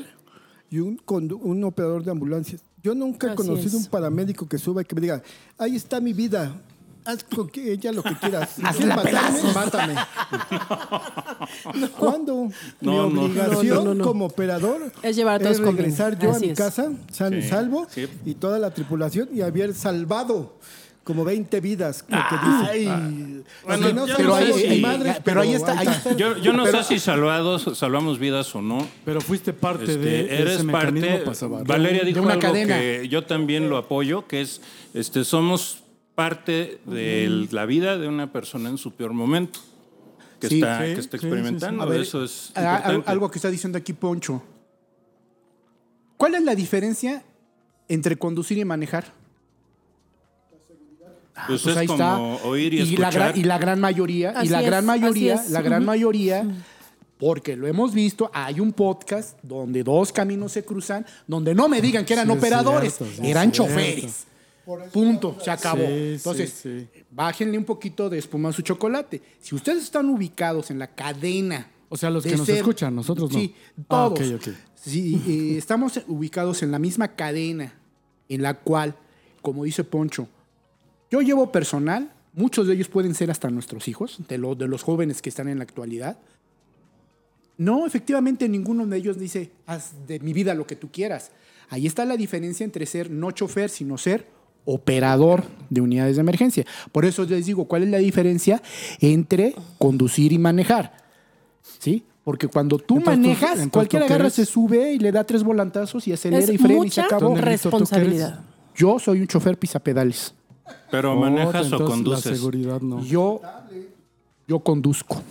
y un, un operador de ambulancia. Yo nunca he Así conocido es. un paramédico que suba y que me diga, ahí está mi vida, haz con que ella lo que quieras. Si Hazla matarme, mátame. ¿Cuándo? No, mi no. obligación No, no, no, no. como operador Es llevar a todos es con regresar yo Así a mi es. casa, sano y Sí, salvo, sí. y toda la tripulación, y haber salvado como 20 vidas, que. Ay, Bueno, no pero no ahí, sé si- ahí- madres, pero ahí está, ahí. Yo, yo no Pero- sé si salvados, salvamos vidas o no. Pero fuiste parte Este, de eres ese parte. Valeria de dijo una algo cadena. que yo también lo apoyo, que es, este, somos parte de la vida de una persona en su peor momento, que Sí, está, sí, que está sí, sí, experimentando. A ver, Eso es importante. algo que está diciendo aquí Poncho. ¿Cuál es la diferencia entre conducir y manejar? Pues Pues es ahí está. oír y, la, escuchar. gran, y la gran mayoría, y la es, gran mayoría, la gran mayoría, porque lo hemos visto, hay un podcast donde dos caminos se cruzan, donde no me digan que eran Sí, operadores, cierto, sí, eran choferes. Punto, se acabó. Sí, Entonces, sí. bájenle un poquito de espuma a su chocolate. Si ustedes están ubicados en la cadena. O sea, los que nos escuchan, nosotros no. Sí, Ah, todos. ok, ok. Si eh, estamos ubicados en la misma cadena en la cual, como dice Poncho, yo llevo personal, muchos de ellos pueden ser hasta nuestros hijos, de, lo- de los jóvenes que están en la actualidad. No, efectivamente, ninguno de ellos dice, haz de mi vida lo que tú quieras. Ahí está la diferencia entre ser no chofer, sino ser operador de unidades de emergencia. Por eso les digo, ¿cuál es la diferencia entre conducir y manejar? ¿Sí? Porque cuando tú Entonces, tú- manejas, entonces, cualquiera ¿tú qué agarra, eres? se sube y le da tres volantazos y acelera Es y frena y se mucha acabó. Responsabilidad. Yo soy un chofer pisapedales. Pero Oh, manejas o conduces. La seguridad no. Yo, yo conduzco.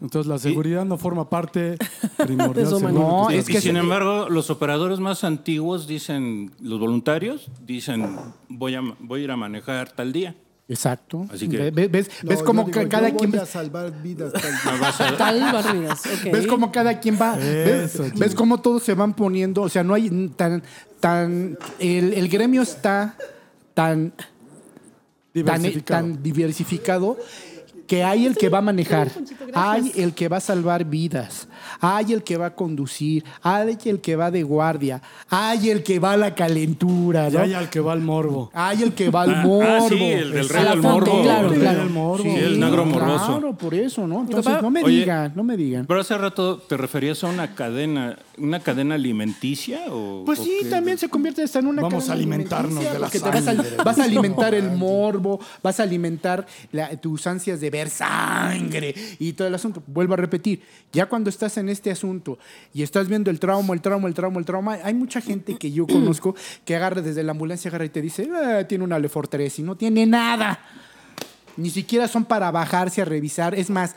Entonces la seguridad no forma parte primordial. Lo No, es y que sin embargo, los operadores más antiguos dicen, los voluntarios dicen, voy a, voy a ir a manejar tal día. Exacto. Así que- Ve- ve- ¿Ves, No, ves digo, ca- cada yo quien... voy a salvar vidas. tal- Me vas a- Tal barridas, ok. ¿Ves cómo cada quien va? ¿Ves, Eso, ves cómo todos se van poniendo? O sea, no hay tan... tan el, el gremio está tan, Diversificado. tan diversificado que hay el que va a manejar, hay el que va a salvar vidas, hay el que va a conducir, hay el que va de guardia, hay el que va a la calentura, hay al que va al morbo. Hay el que va al morbo. ah, sí, el del rey del morbo. Claro, El claro. del morbo. Sí, el negro morboso. Claro, por eso, ¿no? Entonces, papá- no me Oye, digan, no me digan. Pero hace rato te referías a una cadena, una cadena alimenticia o Pues o sí, qué? también se convierte hasta en una Vamos cadena a alimentarnos de la vas, a, sangre. vas a alimentar el morbo, vas a alimentar la- tus ansias de ver sangre y todo el asunto. Vuelvo a repetir, ya cuando estás en este asunto y estás viendo el trauma, el trauma, el trauma, el trauma, hay mucha gente que yo conozco que agarra desde la ambulancia, agarra y te dice, "Ah, tiene una Lefort 3 y no tiene nada. Ni siquiera son para bajarse a revisar. Es más,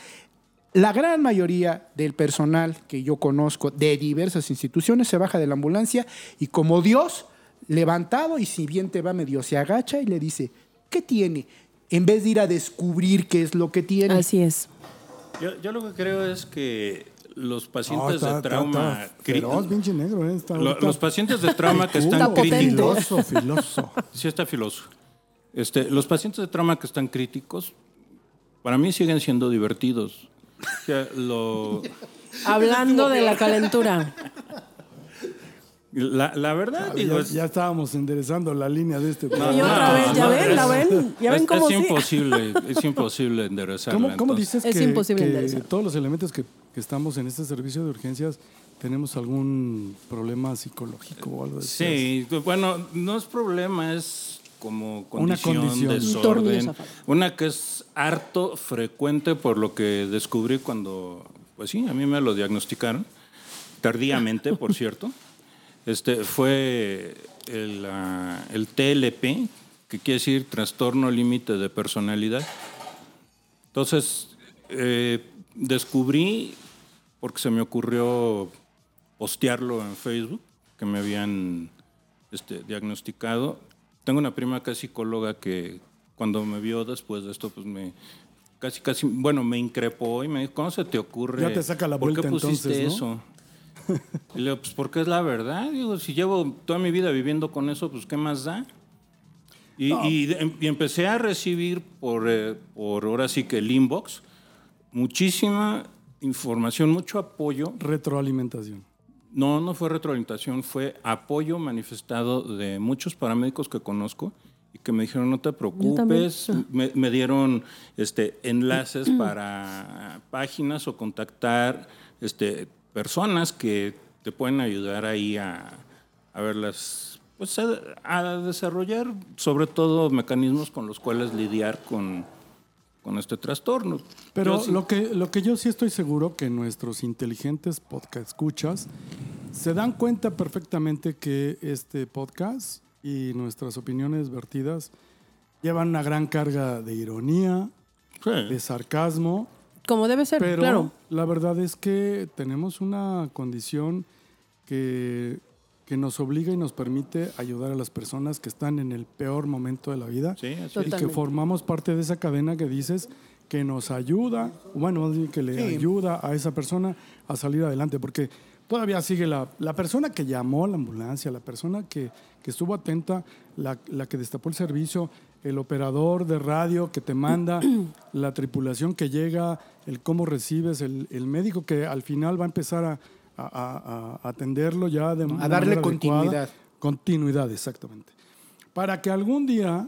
la gran mayoría del personal que yo conozco de diversas instituciones se baja de la ambulancia y como Dios, levantado y si bien te va medio, se agacha y le dice, ¿qué tiene? En vez de ir a descubrir qué es lo que tiene. Así es. Yo, yo lo que creo es que los No, pacientes está- de trauma... está cri- feroz, pinche negro, ¿eh? Está lo- ahorita- los pacientes de trauma que están críticos... Filoso, filoso. Sí está filoso. Este, los pacientes de trauma que están críticos, para mí siguen siendo divertidos. O sea, lo- Hablando de la calentura. la, la verdad, digo, ya, es, ya estábamos enderezando la línea de este no, programa. Y otra no, vez, ¿ya no, ven? es- ¿La ven? ¿Ya ven es- cómo es sí? imposible, es imposible enderezarla. ¿Cómo, cómo dices Es que, imposible que enderezar. todos los elementos que, que estamos en este servicio de urgencias tenemos algún problema psicológico o algo así? Sí, bueno, no es problema, es como Una condición, condición. Un tornillo desorden. Una que es harto frecuente por lo que descubrí cuando, pues sí, a mí me lo diagnosticaron, tardíamente, por cierto. Este fue el, ah, el TLP, que quiere decir trastorno límite de personalidad. Entonces, eh, descubrí, porque se me ocurrió postearlo en Facebook, que me habían este, diagnosticado. Tengo una prima que es psicóloga que cuando me vio después de esto, pues me casi, casi, bueno, me increpó y me dijo, ¿cómo se te ocurre? Ya te saca la ¿Por vuelta qué pusiste entonces, ¿no? eso? Y le digo, pues porque es la verdad. Digo, si llevo toda mi vida viviendo con eso, pues ¿qué más da? Y, y de- y empecé a recibir por, eh, por ahora sí que el inbox muchísima información, mucho apoyo. Retroalimentación. No, no fue retroalimentación, fue apoyo manifestado de muchos paramédicos que conozco y que me dijeron no te preocupes, me, me dieron este, enlaces para páginas o contactar este, personas que te pueden ayudar ahí a, a ver las pues, a, a desarrollar sobre todo mecanismos con los cuales lidiar con, con este trastorno. Pero sí- lo, que, lo que yo sí estoy seguro que nuestros inteligentes podcast escuchas se dan cuenta perfectamente que este podcast y nuestras opiniones vertidas llevan una gran carga de ironía, Sí. de sarcasmo, Como debe ser, pero claro. la verdad es que tenemos una condición que, que nos obliga y nos permite ayudar a las personas que están en el peor momento de la vida Sí, así es. y que formamos parte de esa cadena que dices que nos ayuda, bueno, que le ayuda a esa persona a salir adelante, porque todavía sigue la, la persona que llamó a la ambulancia, la persona que, que estuvo atenta, la, la que destapó el servicio, el operador de radio que te manda, la tripulación que llega, el cómo recibes, el, el médico que al final va a empezar a, a- a- a atenderlo ya de una darle adecuada. continuidad. Continuidad, exactamente. Para que algún día,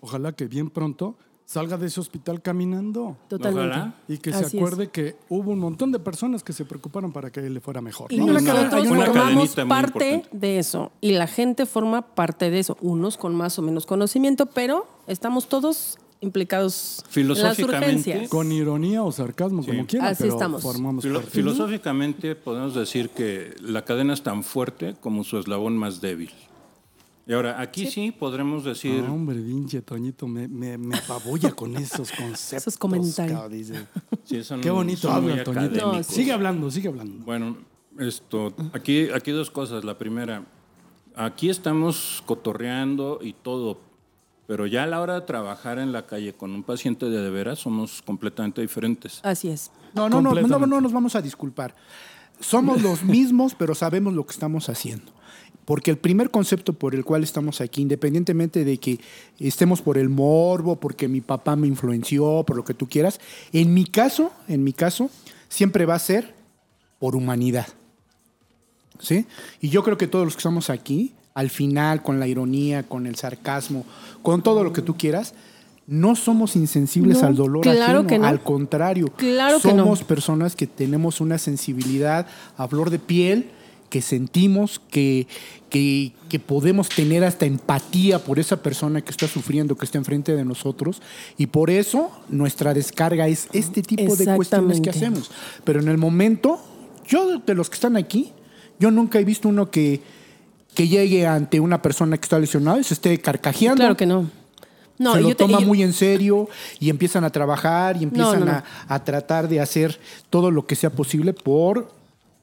ojalá que bien pronto, salga de ese hospital caminando. Totalmente. Ojalá. Y que Así se es. acuerde que hubo un montón de personas que se preocuparon para que a él le fuera mejor. Y ¿no? una nosotros una formamos parte importante. de eso. Y la gente forma parte de eso. Unos con más o menos conocimiento, pero estamos todos implicados en las Filosóficamente. Con ironía o sarcasmo, como quieran, Así pero estamos. formamos Filo- parte. filosóficamente podemos decir que la cadena es tan fuerte como su eslabón más débil. Y ahora, aquí sí, podremos decir, No, hombre, pinche Toñito, me, me, me apabulla con esos conceptos. Esos comentarios. cabrón, dice. sí, son- Qué bonito habla, Toñito. académicos. sigue hablando, sigue hablando. Bueno, esto, aquí, aquí dos cosas. La primera, aquí estamos cotorreando y todo, pero ya a la hora de trabajar en la calle con un paciente de de veras somos completamente diferentes. Así es. No, no, no, no, no nos vamos a disculpar. Somos los mismos, pero sabemos lo que estamos haciendo. Porque el primer concepto por el cual estamos aquí, independientemente de que estemos por el morbo, porque mi papá me influenció, por lo que tú quieras, en mi caso, en mi caso, siempre va a ser por humanidad. ¿Sí? Y yo creo que todos los que estamos aquí, al final, con la ironía, con el sarcasmo, con todo lo que tú quieras, no somos insensibles No, al dolor claro ajeno, que no. al contrario. Claro que no. somos personas que tenemos una sensibilidad a flor de piel, que sentimos, que, que, que podemos tener hasta empatía por esa persona que está sufriendo, que está enfrente de nosotros. Y por eso nuestra descarga es este tipo de cuestiones que hacemos. Pero en el momento, yo de los que están aquí, yo nunca he visto uno que, que llegue ante una persona que está lesionada y se esté carcajeando. Claro que no. No, se lo yo te- toma muy en serio y empiezan a trabajar y empiezan no, no. A, a tratar de hacer todo lo que sea posible por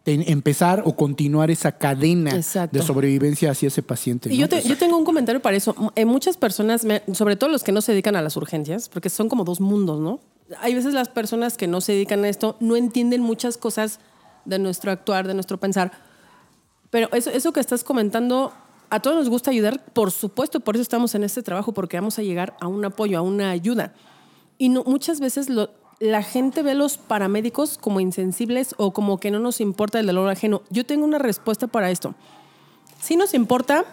en- empezar o continuar esa cadena Exacto. de sobrevivencia hacia ese paciente. Y yo, te- yo tengo un comentario para eso. Eh, muchas personas, me- sobre todo los que no se dedican a las urgencias, porque son como dos mundos, ¿no? Hay veces las personas que no se dedican a esto no entienden muchas cosas de nuestro actuar, de nuestro pensar. Pero eso, eso que estás comentando, a todos nos gusta ayudar, por supuesto, por eso estamos en este trabajo, porque vamos a llegar a un apoyo, a una ayuda. Y muchas veces la gente ve a los paramédicos como insensibles o como que no nos importa el dolor ajeno. Yo tengo una respuesta para esto. Sí nos importa,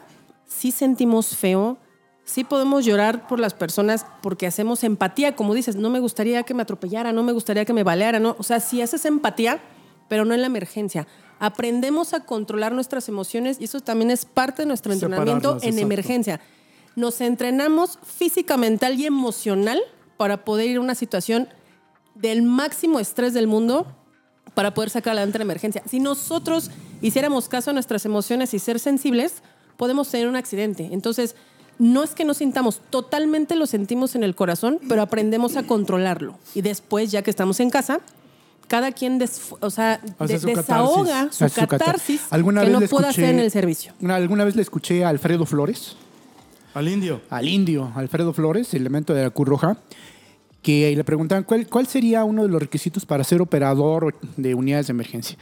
sí sentimos feo, sí podemos llorar por las personas porque hacemos empatía, como dices, no me gustaría que me atropellara, no me gustaría que me baleara, no, o sea, sí haces empatía, pero no en la emergencia. Aprendemos a controlar nuestras emociones y eso también es parte de nuestro entrenamiento en exacto. emergencia. Nos entrenamos física, mental y emocional para poder ir a una situación del máximo estrés del mundo para poder sacar adelante la emergencia. Si nosotros hiciéramos caso a nuestras emociones y ser sensibles, podemos tener un accidente. Entonces, no es que no sintamos, totalmente lo sentimos en el corazón, pero aprendemos a controlarlo. Y después, ya que estamos en casa, cada quien des- o sea, Hace de- su desahoga catarsis. su catarsis ¿Alguna que vez no escuché- hacer en el servicio. Una- alguna vez le escuché a Alfredo Flores, Al indio. al indio Alfredo Flores, elemento de la Cruz Roja, que le preguntaban cuál, cuál sería uno de los requisitos para ser operador de unidades de emergencia.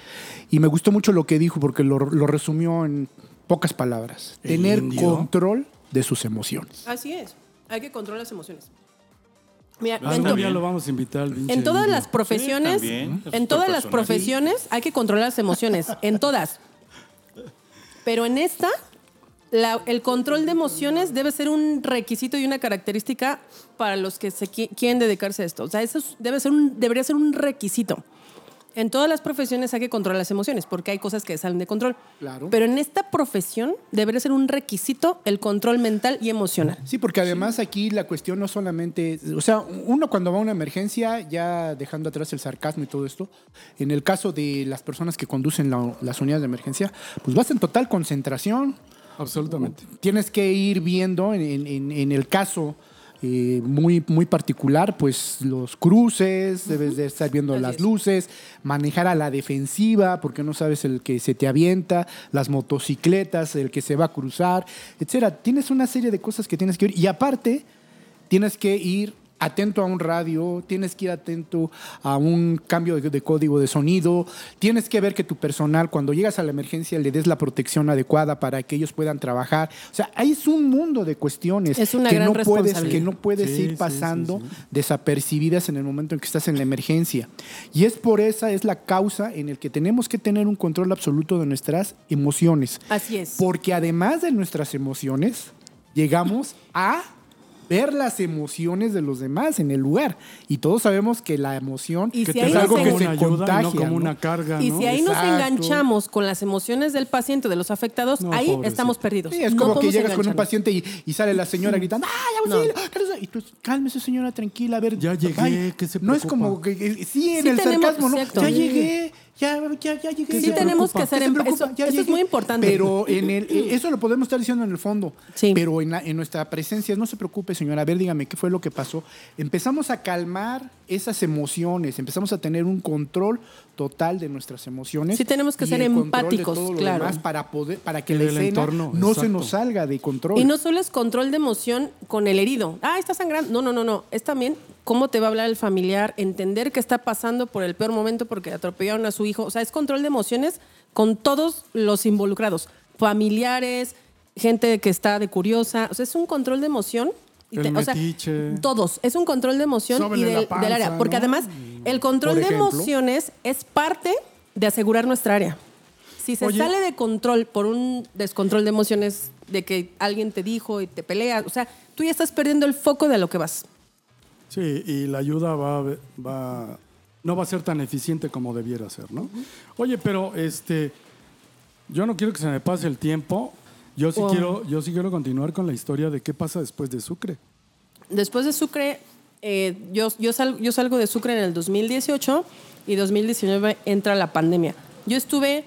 Y me gustó mucho lo que dijo porque lo, lo resumió en pocas palabras. ¿El Tener indio? control de sus emociones. Así es. Hay que controlar las emociones. Mira, Ah, en también lo vamos a invitar En todas las profesiones, Sí, también. Es en todas las profesiones hay que controlar las emociones, en todas. Pero en esta, la- el control de emociones debe ser un requisito y una característica para los que se qui- quieren dedicarse a esto. O sea, eso es- debe ser un, debería ser un requisito. En todas las profesiones hay que controlar las emociones porque hay cosas que salen de control. Claro. Pero en esta profesión debería ser un requisito el control mental y emocional. Sí, porque además aquí la cuestión no solamente, o sea, uno cuando va a una emergencia, ya dejando atrás el sarcasmo y todo esto, en el caso de las personas que conducen la- las unidades de emergencia, pues vas en total concentración, Absolutamente. tienes que ir viendo en, en- en- en el caso eh, muy, muy particular, pues los cruces, debes de estar viendo Así las es. luces, manejar a la defensiva, porque no sabes el que se te avienta, las motocicletas, el que se va a cruzar, etcétera. Tienes una serie de cosas que tienes que ir y aparte tienes que ir atento a un radio, tienes que ir atento a un cambio de, de código de sonido, tienes que ver que tu personal cuando llegas a la emergencia le des la protección adecuada para que ellos puedan trabajar. O sea, ahí es un mundo de cuestiones Es una que gran no puedes que no puedes sí, ir pasando sí, sí. desapercibidas en el momento en que estás en la emergencia. Y es por esa es la causa en el que tenemos que tener un control absoluto de nuestras emociones. Así es. Porque además de nuestras emociones, llegamos a ver las emociones de los demás en el lugar. Y todos sabemos que la emoción Y que si es algo que se ayuda contagia. no como ¿no? una carga, Y ¿no? si ahí nos enganchamos con las emociones del paciente, de los afectados, No, ahí pobrecito. estamos perdidos. Sí, es No como que llegas con un paciente y, y sale la señora gritando, ¡ay, auxilio! Y tú, cálmese, señora, tranquila, a ver. Ya llegué, ay". ¿qué se No es preocupa? como que, que- sí, en Sí el tenemos- sarcasmo, ¿no? Ya llegué, ya, ya, ya llegué. Sí ya. tenemos que ¿Qué hacer se em- eso- Ya eso es muy importante. Pero en el, eh, eso lo podemos estar diciendo en el fondo. Sí. Pero en, la- en nuestra presencia, no se preocupe, señora, a ver, dígame, ¿qué fue lo que pasó? Empezamos a calmar esas emociones, empezamos a tener un control total de nuestras emociones. Sí tenemos que y ser el empáticos, todo lo claro. demás para, poder, para que la escena entorno, no se nos salga de control. Y no solo es control de emoción con el herido. Ah, está sangrando. No, no, no, no. Es también cómo te va a hablar el familiar, entender que está pasando por el peor momento porque atropellaron a su hijo. O sea, es control de emociones con todos los involucrados. Familiares, gente que está de curiosa. O sea, es un control de emoción. Y El o sea, todos. Es un control de emoción y del, panza, del área. Porque ¿no? además, el control de emociones es parte de asegurar nuestra área. Si se Oye. sale de control por un descontrol de emociones, de que alguien te dijo y te pelea, o sea, tú ya estás perdiendo el foco de lo que vas. Sí, y la ayuda va, va no va a ser tan eficiente como debiera ser, ¿no? Oye, pero este yo no quiero que se me pase el tiempo. Yo sí Oh. quiero yo sí quiero continuar con la historia de qué pasa después de Sucre. Después de Sucre, eh, yo, yo, sal- yo salgo de Sucre en el 2018 y 2019 entra la pandemia. Yo estuve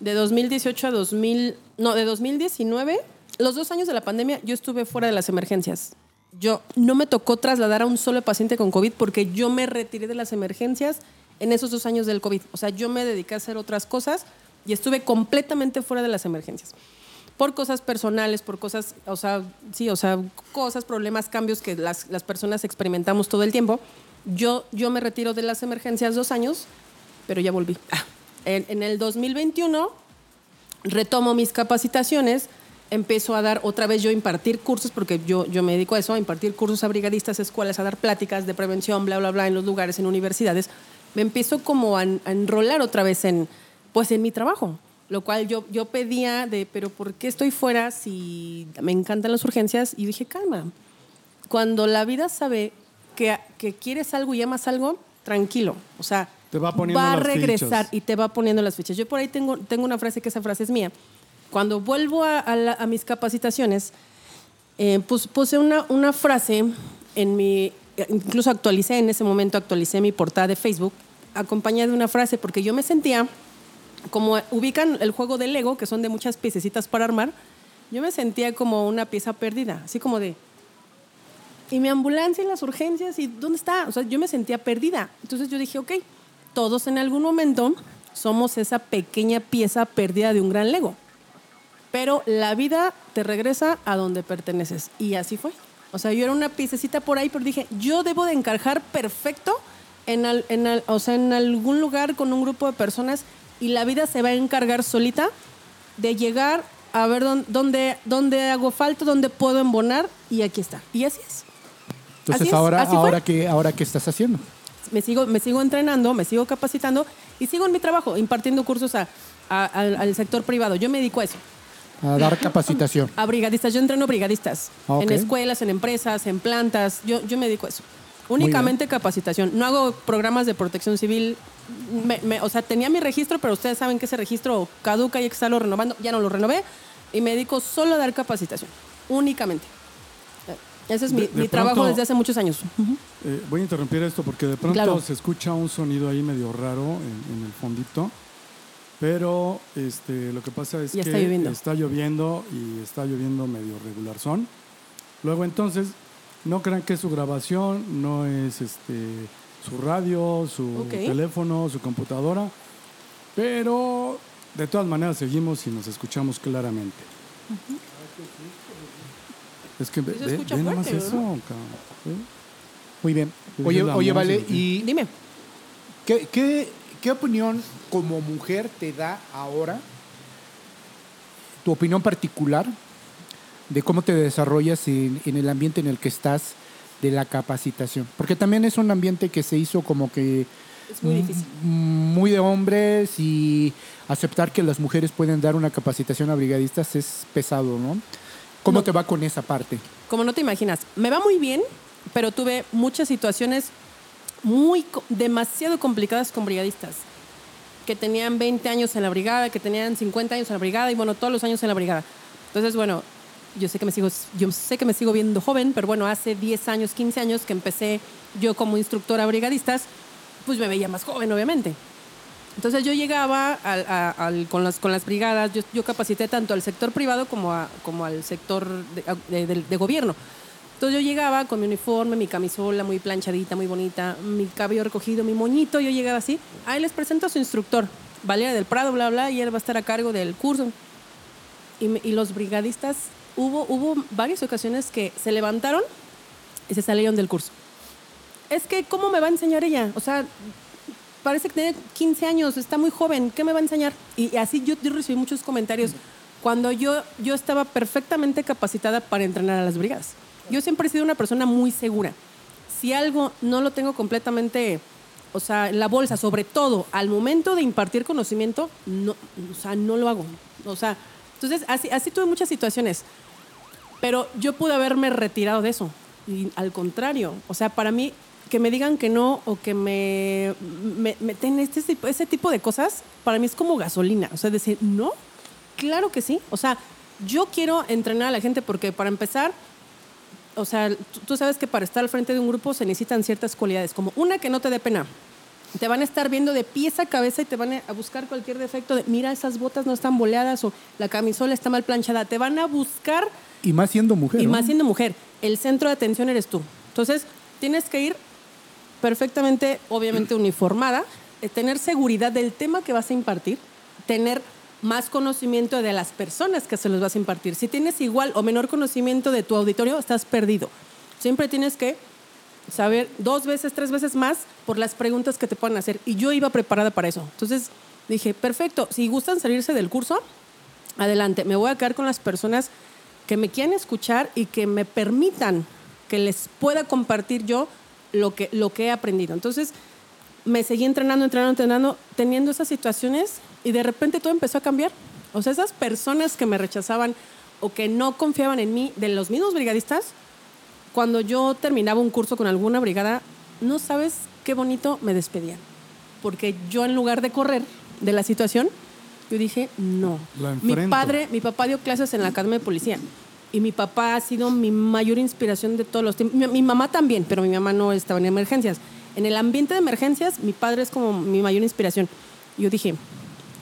de 2018 a 2000, no, de 2019, los dos años de la pandemia, yo estuve fuera de las emergencias. Yo no me tocó trasladar a un solo paciente con COVID porque yo me retiré de las emergencias en esos dos años del COVID. O sea, yo me dediqué a hacer otras cosas y estuve completamente fuera de las emergencias por cosas personales, por cosas, o sea, sí, o sea, cosas, problemas, cambios que las, las personas experimentamos todo el tiempo. Yo, yo me retiro de las emergencias dos años, pero ya volví. Ah, En, en el 2021 retomo mis capacitaciones, empiezo a dar otra vez yo a impartir cursos, porque yo, yo me dedico a eso, a impartir cursos a brigadistas, escuelas, a dar pláticas de prevención, bla, bla, bla, en los lugares, en universidades. Me empiezo como a, a enrolar otra vez en, pues, en mi trabajo. Lo cual yo, yo pedía de, pero ¿por qué estoy fuera si me encantan las urgencias? Y dije, calma. Cuando la vida sabe que, que quieres algo y amas algo, tranquilo. O sea, Te va poniendo a regresar fichas. y te va poniendo las fichas. Yo por ahí tengo, tengo una frase que esa frase es mía. Cuando vuelvo a, mis capacitaciones, eh, pus- puse una, una frase en mi, incluso actualicé en ese momento, actualicé mi portada de Facebook, acompañada de una frase, porque yo me sentía como ubican el juego de Lego, que son de muchas piececitas para armar, yo me sentía como una pieza perdida, así como de, ¿y mi ambulancia y las urgencias? ¿Y dónde está? O sea, yo me sentía perdida. Entonces yo dije, ok, todos en algún momento somos esa pequeña pieza perdida de un gran Lego. Pero la vida te regresa a donde perteneces. Y así fue. O sea, yo era una piececita por ahí, pero dije, yo debo de encajar perfecto en, al- en al- o sea, en algún lugar con un grupo de personas y la vida se va a encargar solita de llegar a ver dónde, dónde, dónde hago falta, dónde puedo embonar y aquí está. Y así es. Entonces, así es, ahora, fue. ahora, ¿qué, ahora, ¿qué estás haciendo? Me sigo, me sigo entrenando, me sigo capacitando y sigo en mi trabajo, impartiendo cursos a- a- al, al sector privado. Yo me dedico a eso. A dar capacitación. A brigadistas, yo entreno brigadistas. Ah, ok. En escuelas, en empresas, en plantas. Yo, yo me dedico a eso. Únicamente capacitación. No hago programas de protección civil. Me- me- o sea, tenía mi registro, pero ustedes saben que ese registro caduca y hay que estarlo renovando. Ya no lo renové y me dedico solo a dar capacitación. Únicamente. Ese es mi, De- de mi trabajo pronto- desde hace muchos años. Eh, voy a interrumpir esto porque de pronto Claro. se escucha un sonido ahí medio raro en, en el fondito. Pero este, lo que pasa es que está lloviendo. está lloviendo y está lloviendo medio regular son. Luego entonces, no crean que es su grabación, no es este, su radio, su teléfono, su computadora. Pero de todas maneras seguimos y nos escuchamos claramente. Es que ve, se ve- ve nomás eso. Muy bien. Oye, oye Vale, y Dime. ¿qué, qué, qué opinión como mujer te da ahora, tu opinión particular de cómo te desarrollas en, en el ambiente en el que estás de la capacitación? Porque también es un ambiente que se hizo como que Es muy difícil. muy de hombres y aceptar que las mujeres pueden dar una capacitación a brigadistas es pesado, ¿no? ¿Cómo No. te va con esa parte? Como no te imaginas, me va muy bien, pero tuve muchas situaciones muy, demasiado complicadas con brigadistas. Que tenían 20 años en la brigada, que tenían 50 años en la brigada y bueno, todos los años en la brigada. Entonces, bueno, yo sé que me sigo, yo sé que me sigo viendo joven, pero bueno, hace 10 años, 15 años que empecé yo como instructora brigadistas, pues me veía más joven, obviamente. Entonces yo llegaba al- a- al- con, las, con las brigadas, yo, yo capacité tanto al sector privado como, a- como al sector de, de- de- de gobierno. Entonces yo llegaba con mi uniforme, mi camisola muy planchadita, muy bonita, mi cabello recogido, mi moñito, yo llegaba así. Ahí les presento a su instructor, Valeria del Prado, bla, bla, y él va a estar a cargo del curso. Y, y los brigadistas, hubo, hubo varias ocasiones que se levantaron y se salieron del curso. Es que, ¿cómo me va a enseñar ella? O sea, parece que tiene 15 años, está muy joven, ¿qué me va a enseñar? Y así yo, yo recibí muchos comentarios cuando yo, yo estaba perfectamente capacitada para entrenar a las brigadas. Yo siempre he sido una persona muy segura. Si algo no lo tengo completamente, o sea, en la bolsa, sobre todo al momento de impartir conocimiento, no, o sea, no lo hago. O sea, entonces así, así tuve muchas situaciones. Pero yo pude haberme retirado de eso. Y al contrario, o sea, para mí, que me digan que no o que me me- meten este, tipo- ese tipo de cosas, para mí es como gasolina. O sea, decir, no, claro que sí. O sea, yo quiero entrenar a la gente porque para empezar, o sea, tú, sabes que para estar al frente de un grupo se necesitan ciertas cualidades, como una que no te dé pena. Te van a estar viendo de pies a cabeza y te van a buscar cualquier defecto de, mira, esas botas no están boleadas o la camisola está mal planchada. Te van a buscar Y más siendo mujer. y ¿no? más siendo mujer. El centro de atención eres tú. Entonces, tienes que ir perfectamente, obviamente, uniformada, eh, tener seguridad del tema que vas a impartir, tener más conocimiento de las personas que se los vas a impartir. Si tienes igual o menor conocimiento de tu auditorio, estás perdido. Siempre tienes que saber dos veces, tres veces más por las preguntas que te puedan hacer. Y yo iba preparada para eso. Entonces dije, perfecto, si gustan salirse del curso, adelante. Me voy a quedar con las personas que me quieran escuchar y que me permitan que les pueda compartir yo lo que, lo que he aprendido. Entonces, me seguí entrenando, entrenando, entrenando, teniendo esas situaciones y de repente todo empezó a cambiar. O sea, esas personas que me rechazaban o que no confiaban en mí, de los mismos brigadistas, cuando yo terminaba un curso con alguna brigada, no sabes qué bonito me despedían. Porque yo en lugar de correr de la situación, yo dije, no. Mi padre, mi papá dio clases en la Academia de Policía. Y mi papá ha sido mi mayor inspiración de todos los tiempos. Mi, mi mamá también, pero mi mamá no estaba en emergencias. En el ambiente de emergencias, mi padre es como mi mayor inspiración. Yo dije,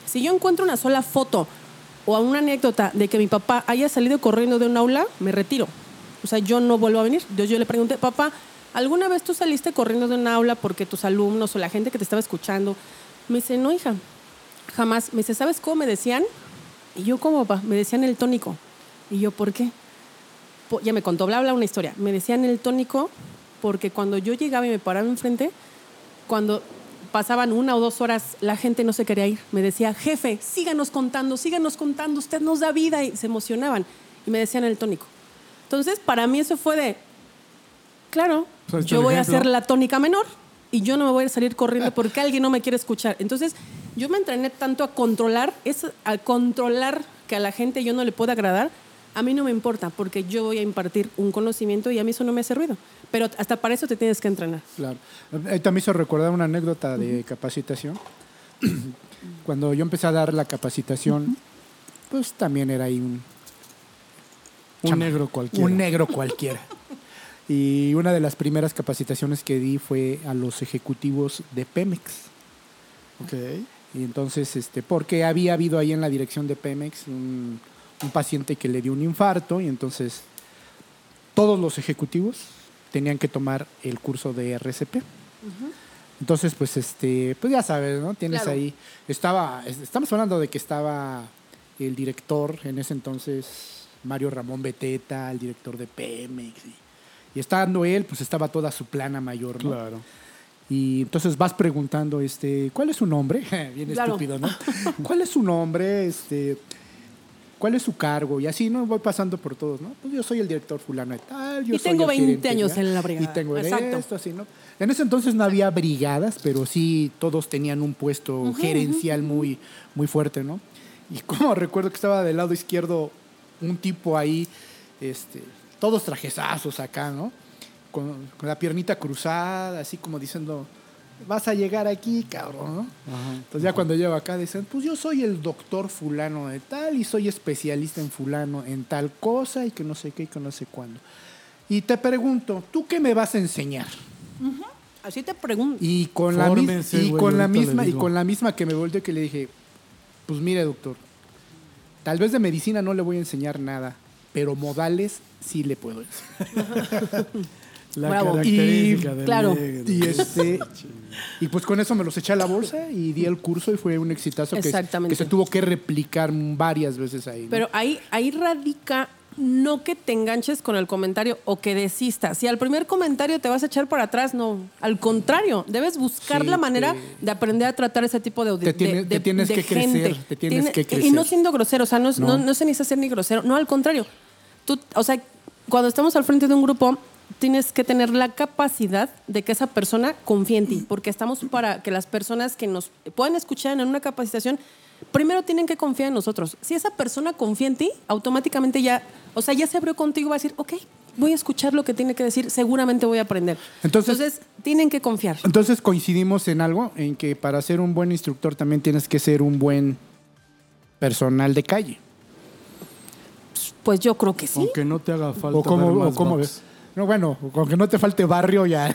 si yo encuentro una sola foto o una anécdota de que mi papá haya salido corriendo de un aula, me retiro. O sea, yo no vuelvo a venir. Yo, yo le pregunté, papá, ¿alguna vez tú saliste corriendo de un aula porque tus alumnos o la gente que te estaba escuchando? Me dice, no, hija, jamás. Me dice, ¿sabes cómo me decían? Y yo, ¿cómo, papá? Me decían el tónico. Y yo, ¿por qué? Ya me contó, bla, bla, una historia. Me decían el tónico porque cuando yo llegaba y me paraba enfrente, cuando pasaban una o dos horas, la gente no se quería ir. Me decía, jefe, síganos contando, síganos contando, usted nos da vida. Y se emocionaban. Y me decían el tónico. Entonces, para mí eso fue de, claro, Pues yo voy a hacer la tónica menor y yo no me voy a salir corriendo porque alguien no me quiere escuchar. Entonces, yo me entrené tanto a controlar, es a controlar que a la gente yo no le pueda agradar, A mí no me importa porque yo voy a impartir un conocimiento y a mí eso no me hace ruido. Pero hasta para eso te tienes que entrenar. Claro. Ahí también hizo recordar una anécdota de capacitación. Cuando yo empecé a dar la capacitación, pues también era ahí un, Un Chama- negro cualquiera. un negro cualquiera. Y una de las primeras capacitaciones que di fue a los ejecutivos de Pemex. Ok. Y entonces, este, porque había habido ahí en la dirección de Pemex un, un paciente que le dio un infarto y entonces todos los ejecutivos tenían que tomar el curso de RCP. Entonces, pues, este, pues ya sabes, ¿no? Tienes Claro. ahí, estaba, es- estamos hablando de que estaba el director en ese entonces, Mario Ramón Beteta, el director de Pemex, y, y estando él, pues estaba toda su plana mayor, ¿no? Claro. Y entonces vas preguntando, este, ¿cuál es su nombre? Bien Claro. estúpido, ¿no? ¿Cuál es su nombre? Este, ¿cuál es su cargo? Y así, ¿no? Voy pasando por todos, ¿no? Pues yo soy el director fulano de tal, yo Y soy tengo el 20 gerente, años ¿ya? en la brigada. Y tengo Exacto. esto, así, ¿no? En ese entonces no había brigadas, pero sí todos tenían un puesto gerencial muy, muy fuerte, ¿no? Y como recuerdo que estaba del lado izquierdo un tipo ahí, este, todos trajezazos acá, ¿no? Con, con la piernita cruzada, así como diciendo, vas a llegar aquí, cabrón, ¿no? Entonces ya cuando llego acá dicen, pues yo soy el doctor fulano de tal y soy especialista en fulano en tal cosa y que no sé qué y que no sé cuándo. Y te pregunto, ¿tú qué me vas a enseñar? Así te pregunto. Y con la, y güey, con misma y con la misma que me volteé que le dije, pues mire, doctor, tal vez de medicina no le voy a enseñar nada, pero modales sí le puedo enseñar. La Bravo. característica Y- del claro. negro. Y este y pues con eso me los eché a la bolsa y di el curso y fue un exitazo que, se tuvo que replicar varias veces ahí. ¿no? Pero ahí, ahí radica no que te enganches con el comentario o que desistas. Si al primer comentario te vas a echar para atrás, no. Al contrario, debes buscar Sí, la manera te- de aprender a tratar ese tipo de Te tienes- de- te tienes de que crecer, te tienes que Y crecer. no siendo grosero, o sea, no, es- No. no- no se necesita ser ni grosero. No, al contrario. Tú, o sea, cuando estamos al frente de un grupo, tienes que tener la capacidad de que esa persona confíe en ti, porque estamos para que las personas que nos puedan escuchar en una capacitación, primero tienen que confiar en nosotros. Si esa persona confía en ti, automáticamente ya, o sea, ya se abrió contigo, va a decir, ok, voy a escuchar lo que tiene que decir, seguramente voy a aprender. Entonces- tienen que confiar. Entonces coincidimos en algo, en que para ser un buen instructor también tienes que ser un buen personal de calle. Pues yo creo que sí. Aunque no te haga falta O como, ver o más box. ves. No, bueno, aunque no te falte barrio ya.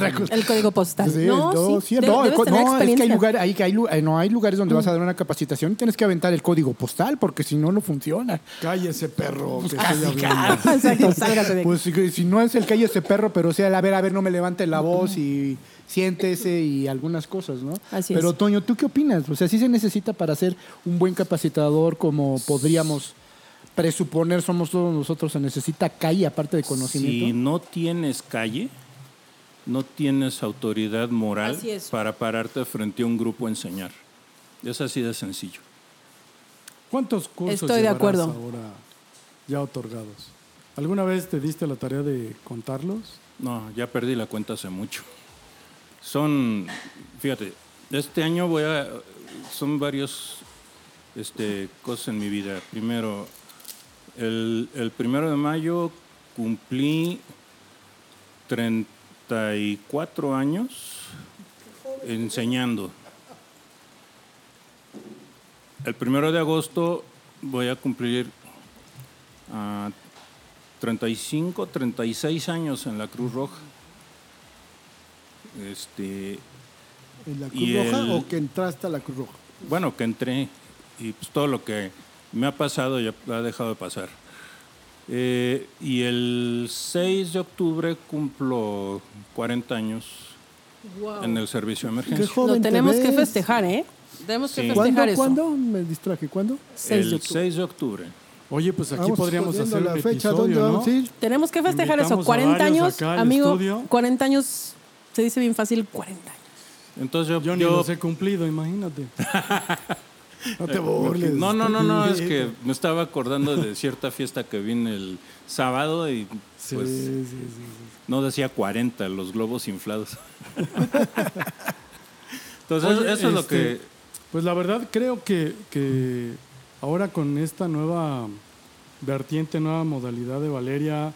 El código postal. Sí, no, no, sí, sí, de- no, debes co- tener no, es que hay, lugar, hay, hay eh, no, hay lugares donde vas a dar una capacitación y tienes que aventar el código postal porque si no, no funciona. Cállese, perro, que estoy hablando. Exacto, sálgase de aquí. Pues si, no es el calle ese perro, pero sea, a ver, a ver, no me levante la voz y siéntese y algunas cosas, ¿no? Así pero es. Toño, ¿tú qué opinas? O sea, sí se necesita para ser un buen capacitador como podríamos presuponer somos todos nosotros, se necesita calle aparte de conocimiento. Si no tienes calle, no tienes autoridad moral para pararte frente a un grupo a enseñar. Es así de sencillo. ¿Cuántos cursos Estoy de acuerdo. ahora ya otorgados? ¿Alguna vez te diste la tarea de contarlos? No, ya perdí la cuenta hace mucho. Son, fíjate, este año voy a, son varios este, cosas en mi vida. Primero, el, el primero de mayo cumplí 34 años enseñando. El primero de agosto voy a cumplir ah, 35, 36 años en la Cruz Roja. Este, ¿En la Cruz Roja el- o que entraste a la Cruz Roja? bueno, que entré y pues todo lo que me ha pasado ya ha dejado de pasar. Eh, y el 6 de octubre cumplo 40 años en el servicio de Qué emergencia. joven Lo te tenemos que ves. festejar, ¿eh? Tenemos que Sí. festejar ¿Cuándo? eso. ¿Cuándo? Me distraje. ¿Cuándo? 6 de El octubre. 6 de octubre. Oye, pues aquí Vamos podríamos hacer la un fecha. episodio, ¿Dónde ¿no? vamos a ir? Tenemos que festejar eso. Invitamos a 40 varios años, amigo. estudio. 40 años, se dice bien fácil, 40 años. Entonces yo, Yo ni yo- los he cumplido, imagínate. No te burles. no, no, no, no, es que me estaba acordando de cierta fiesta que vine el sábado y pues sí, sí, sí. no decía 40 los globos inflados. Entonces Oye, eso es lo este, que Pues la verdad creo que, que ahora con esta nueva vertiente, nueva modalidad de Valeria,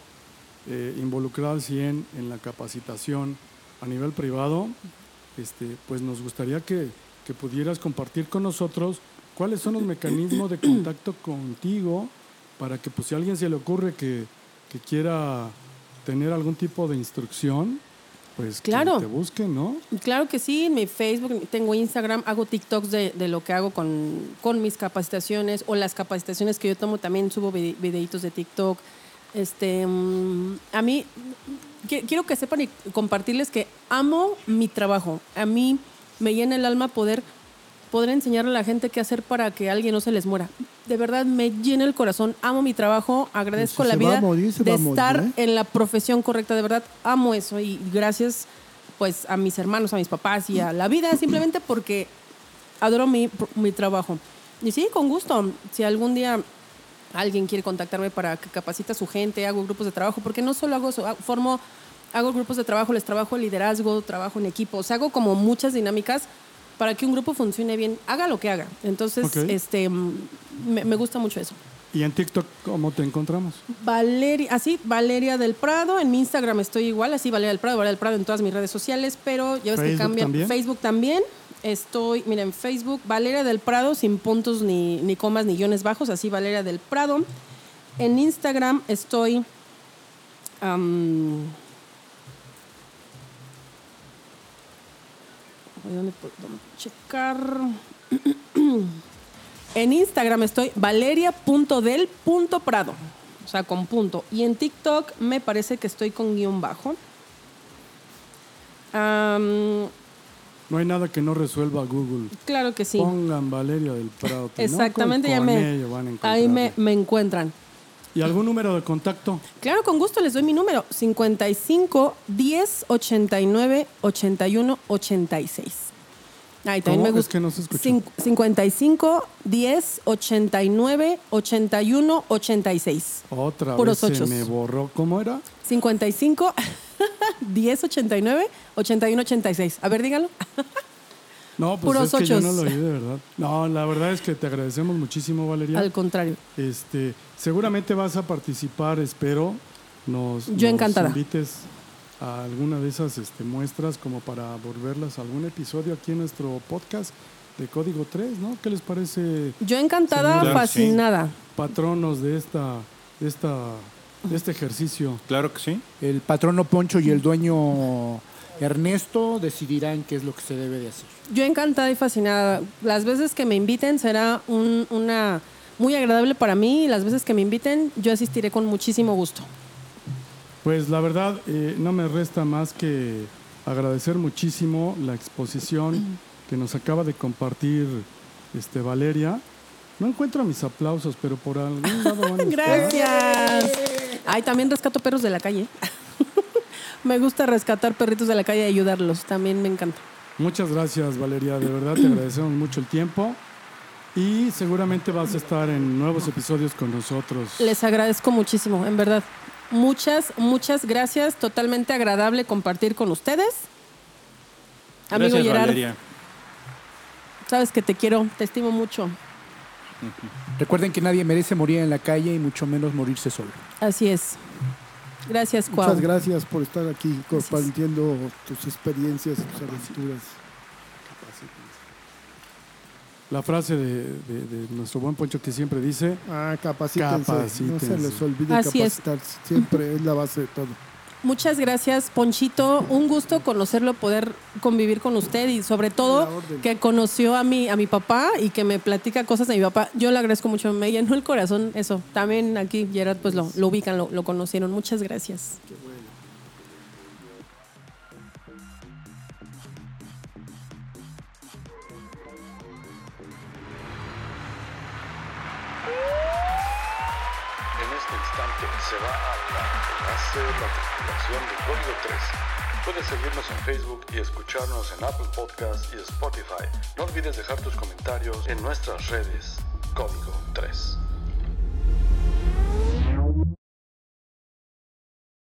eh, involucrada al 100 en la capacitación a nivel privado, este, pues nos gustaría que, que pudieras compartir con nosotros cuáles son los mecanismos de contacto contigo para que pues si a alguien se le ocurre que, que quiera tener algún tipo de instrucción, pues Claro. que te busquen, ¿no? Claro que sí, en mi Facebook, tengo Instagram, hago TikToks de, de lo que hago con, con mis capacitaciones o las capacitaciones que yo tomo, también subo vide- videitos de TikTok. Este, mm, a mí, qui- quiero que sepan y compartirles que amo mi trabajo. A mí me llena el alma poder, poder enseñarle a la gente qué hacer para que alguien no se les muera. De verdad, me llena el corazón, amo mi trabajo, agradezco Si la vida morir, de morir, estar ¿eh? en la profesión correcta, de verdad amo eso y gracias pues a mis hermanos, a mis papás y a la vida simplemente porque adoro mi, mi trabajo. Y sí, con gusto, si algún día alguien quiere contactarme para que capacite a su gente, hago grupos de trabajo, porque no solo hago eso, formo, hago grupos de trabajo, les trabajo liderazgo, trabajo en equipo, o sea, hago como muchas dinámicas para que un grupo funcione bien, haga lo que haga. Entonces, este, mm, me- me gusta mucho eso. Y en TikTok, ¿cómo te encontramos? Valeria, así, Valeria del Prado. En mi Instagram estoy igual, así, Valeria del Prado, Valeria del Prado en todas mis redes sociales, pero ya ves que Facebook cambia. también. Facebook también. Estoy, mira, en Facebook, Valeria del Prado, sin puntos ni, ni comas ni guiones bajos, así, Valeria del Prado. En Instagram estoy. ¿Dónde puedo checar? En Instagram estoy valeria.del.prado. O sea, con punto. Y en TikTok me parece que estoy con guion bajo. No hay nada que no resuelva Google. claro que sí. Pongan Valeria del Prado. Exactamente, ya con me, ello van a ahí me, me encuentran. ¿Y algún número de contacto? Claro, con gusto les doy mi número. 55 10 89 81 86. Ay, también ¿Cómo? me Es gusta. que no se escuchó. Cin- 55 10 89 81 86. Otra Puros vez ochos. se me borró. ¿Cómo era? 55 10 89 81 86. A ver, dígalo. No, pues Puros es que yo no lo oí de verdad. No, la verdad es que te agradecemos muchísimo, Valeria. Al contrario. Este, seguramente vas a participar, espero. Nos, Yo nos encantada. invites a alguna de esas este, muestras como para volverlas a algún episodio aquí en nuestro podcast de Código 3, ¿no? ¿Qué les parece Yo encantada, sí. fascinada. patronos de esta, de esta, de este ejercicio? Claro que sí. El patrono Poncho y el dueño Ernesto decidirán qué es lo que se debe de hacer. Yo encantada y fascinada. Las veces que me inviten será un- una muy agradable para mí y las veces que me inviten yo asistiré con muchísimo gusto. Pues la verdad, eh, no me resta más que agradecer muchísimo la exposición que nos acaba de compartir este, Valeria. No encuentro mis aplausos, pero por algún lado van a. Gracias. Ay, también rescato perros de la calle. me gusta rescatar perritos de la calle y ayudarlos. También me encanta. Muchas gracias, Valeria. De verdad te agradecemos mucho el tiempo. Y seguramente vas a estar en nuevos episodios con nosotros. Les agradezco muchísimo, en verdad. Muchas, muchas gracias. Totalmente agradable compartir con ustedes. Amigo Gracias, Gerard, Valeria. sabes que te quiero, te estimo mucho. Recuerden que nadie merece morir en la calle y mucho menos morirse solo. Así es. Gracias, Cuau. Muchas gracias por estar aquí compartiendo tus experiencias y tus aventuras. La frase de, de- de nuestro buen Poncho que siempre dice, Ah, capacítense. No se Capacítense. les olvide Así es. capacitarse. Siempre es la base de todo. Muchas gracias, Ponchito. Un gusto conocerlo, poder convivir con usted y sobre todo que conoció a mi, a mi papá y que me platica cosas de mi papá. Yo le agradezco mucho, me llenó el corazón eso. También aquí Gerard pues lo, lo ubican, lo, lo conocieron. Muchas gracias. En la tripulación del código 3. Puedes seguirnos en Facebook y escucharnos en Apple Podcasts y Spotify. No olvides dejar tus comentarios en nuestras redes. Código 3.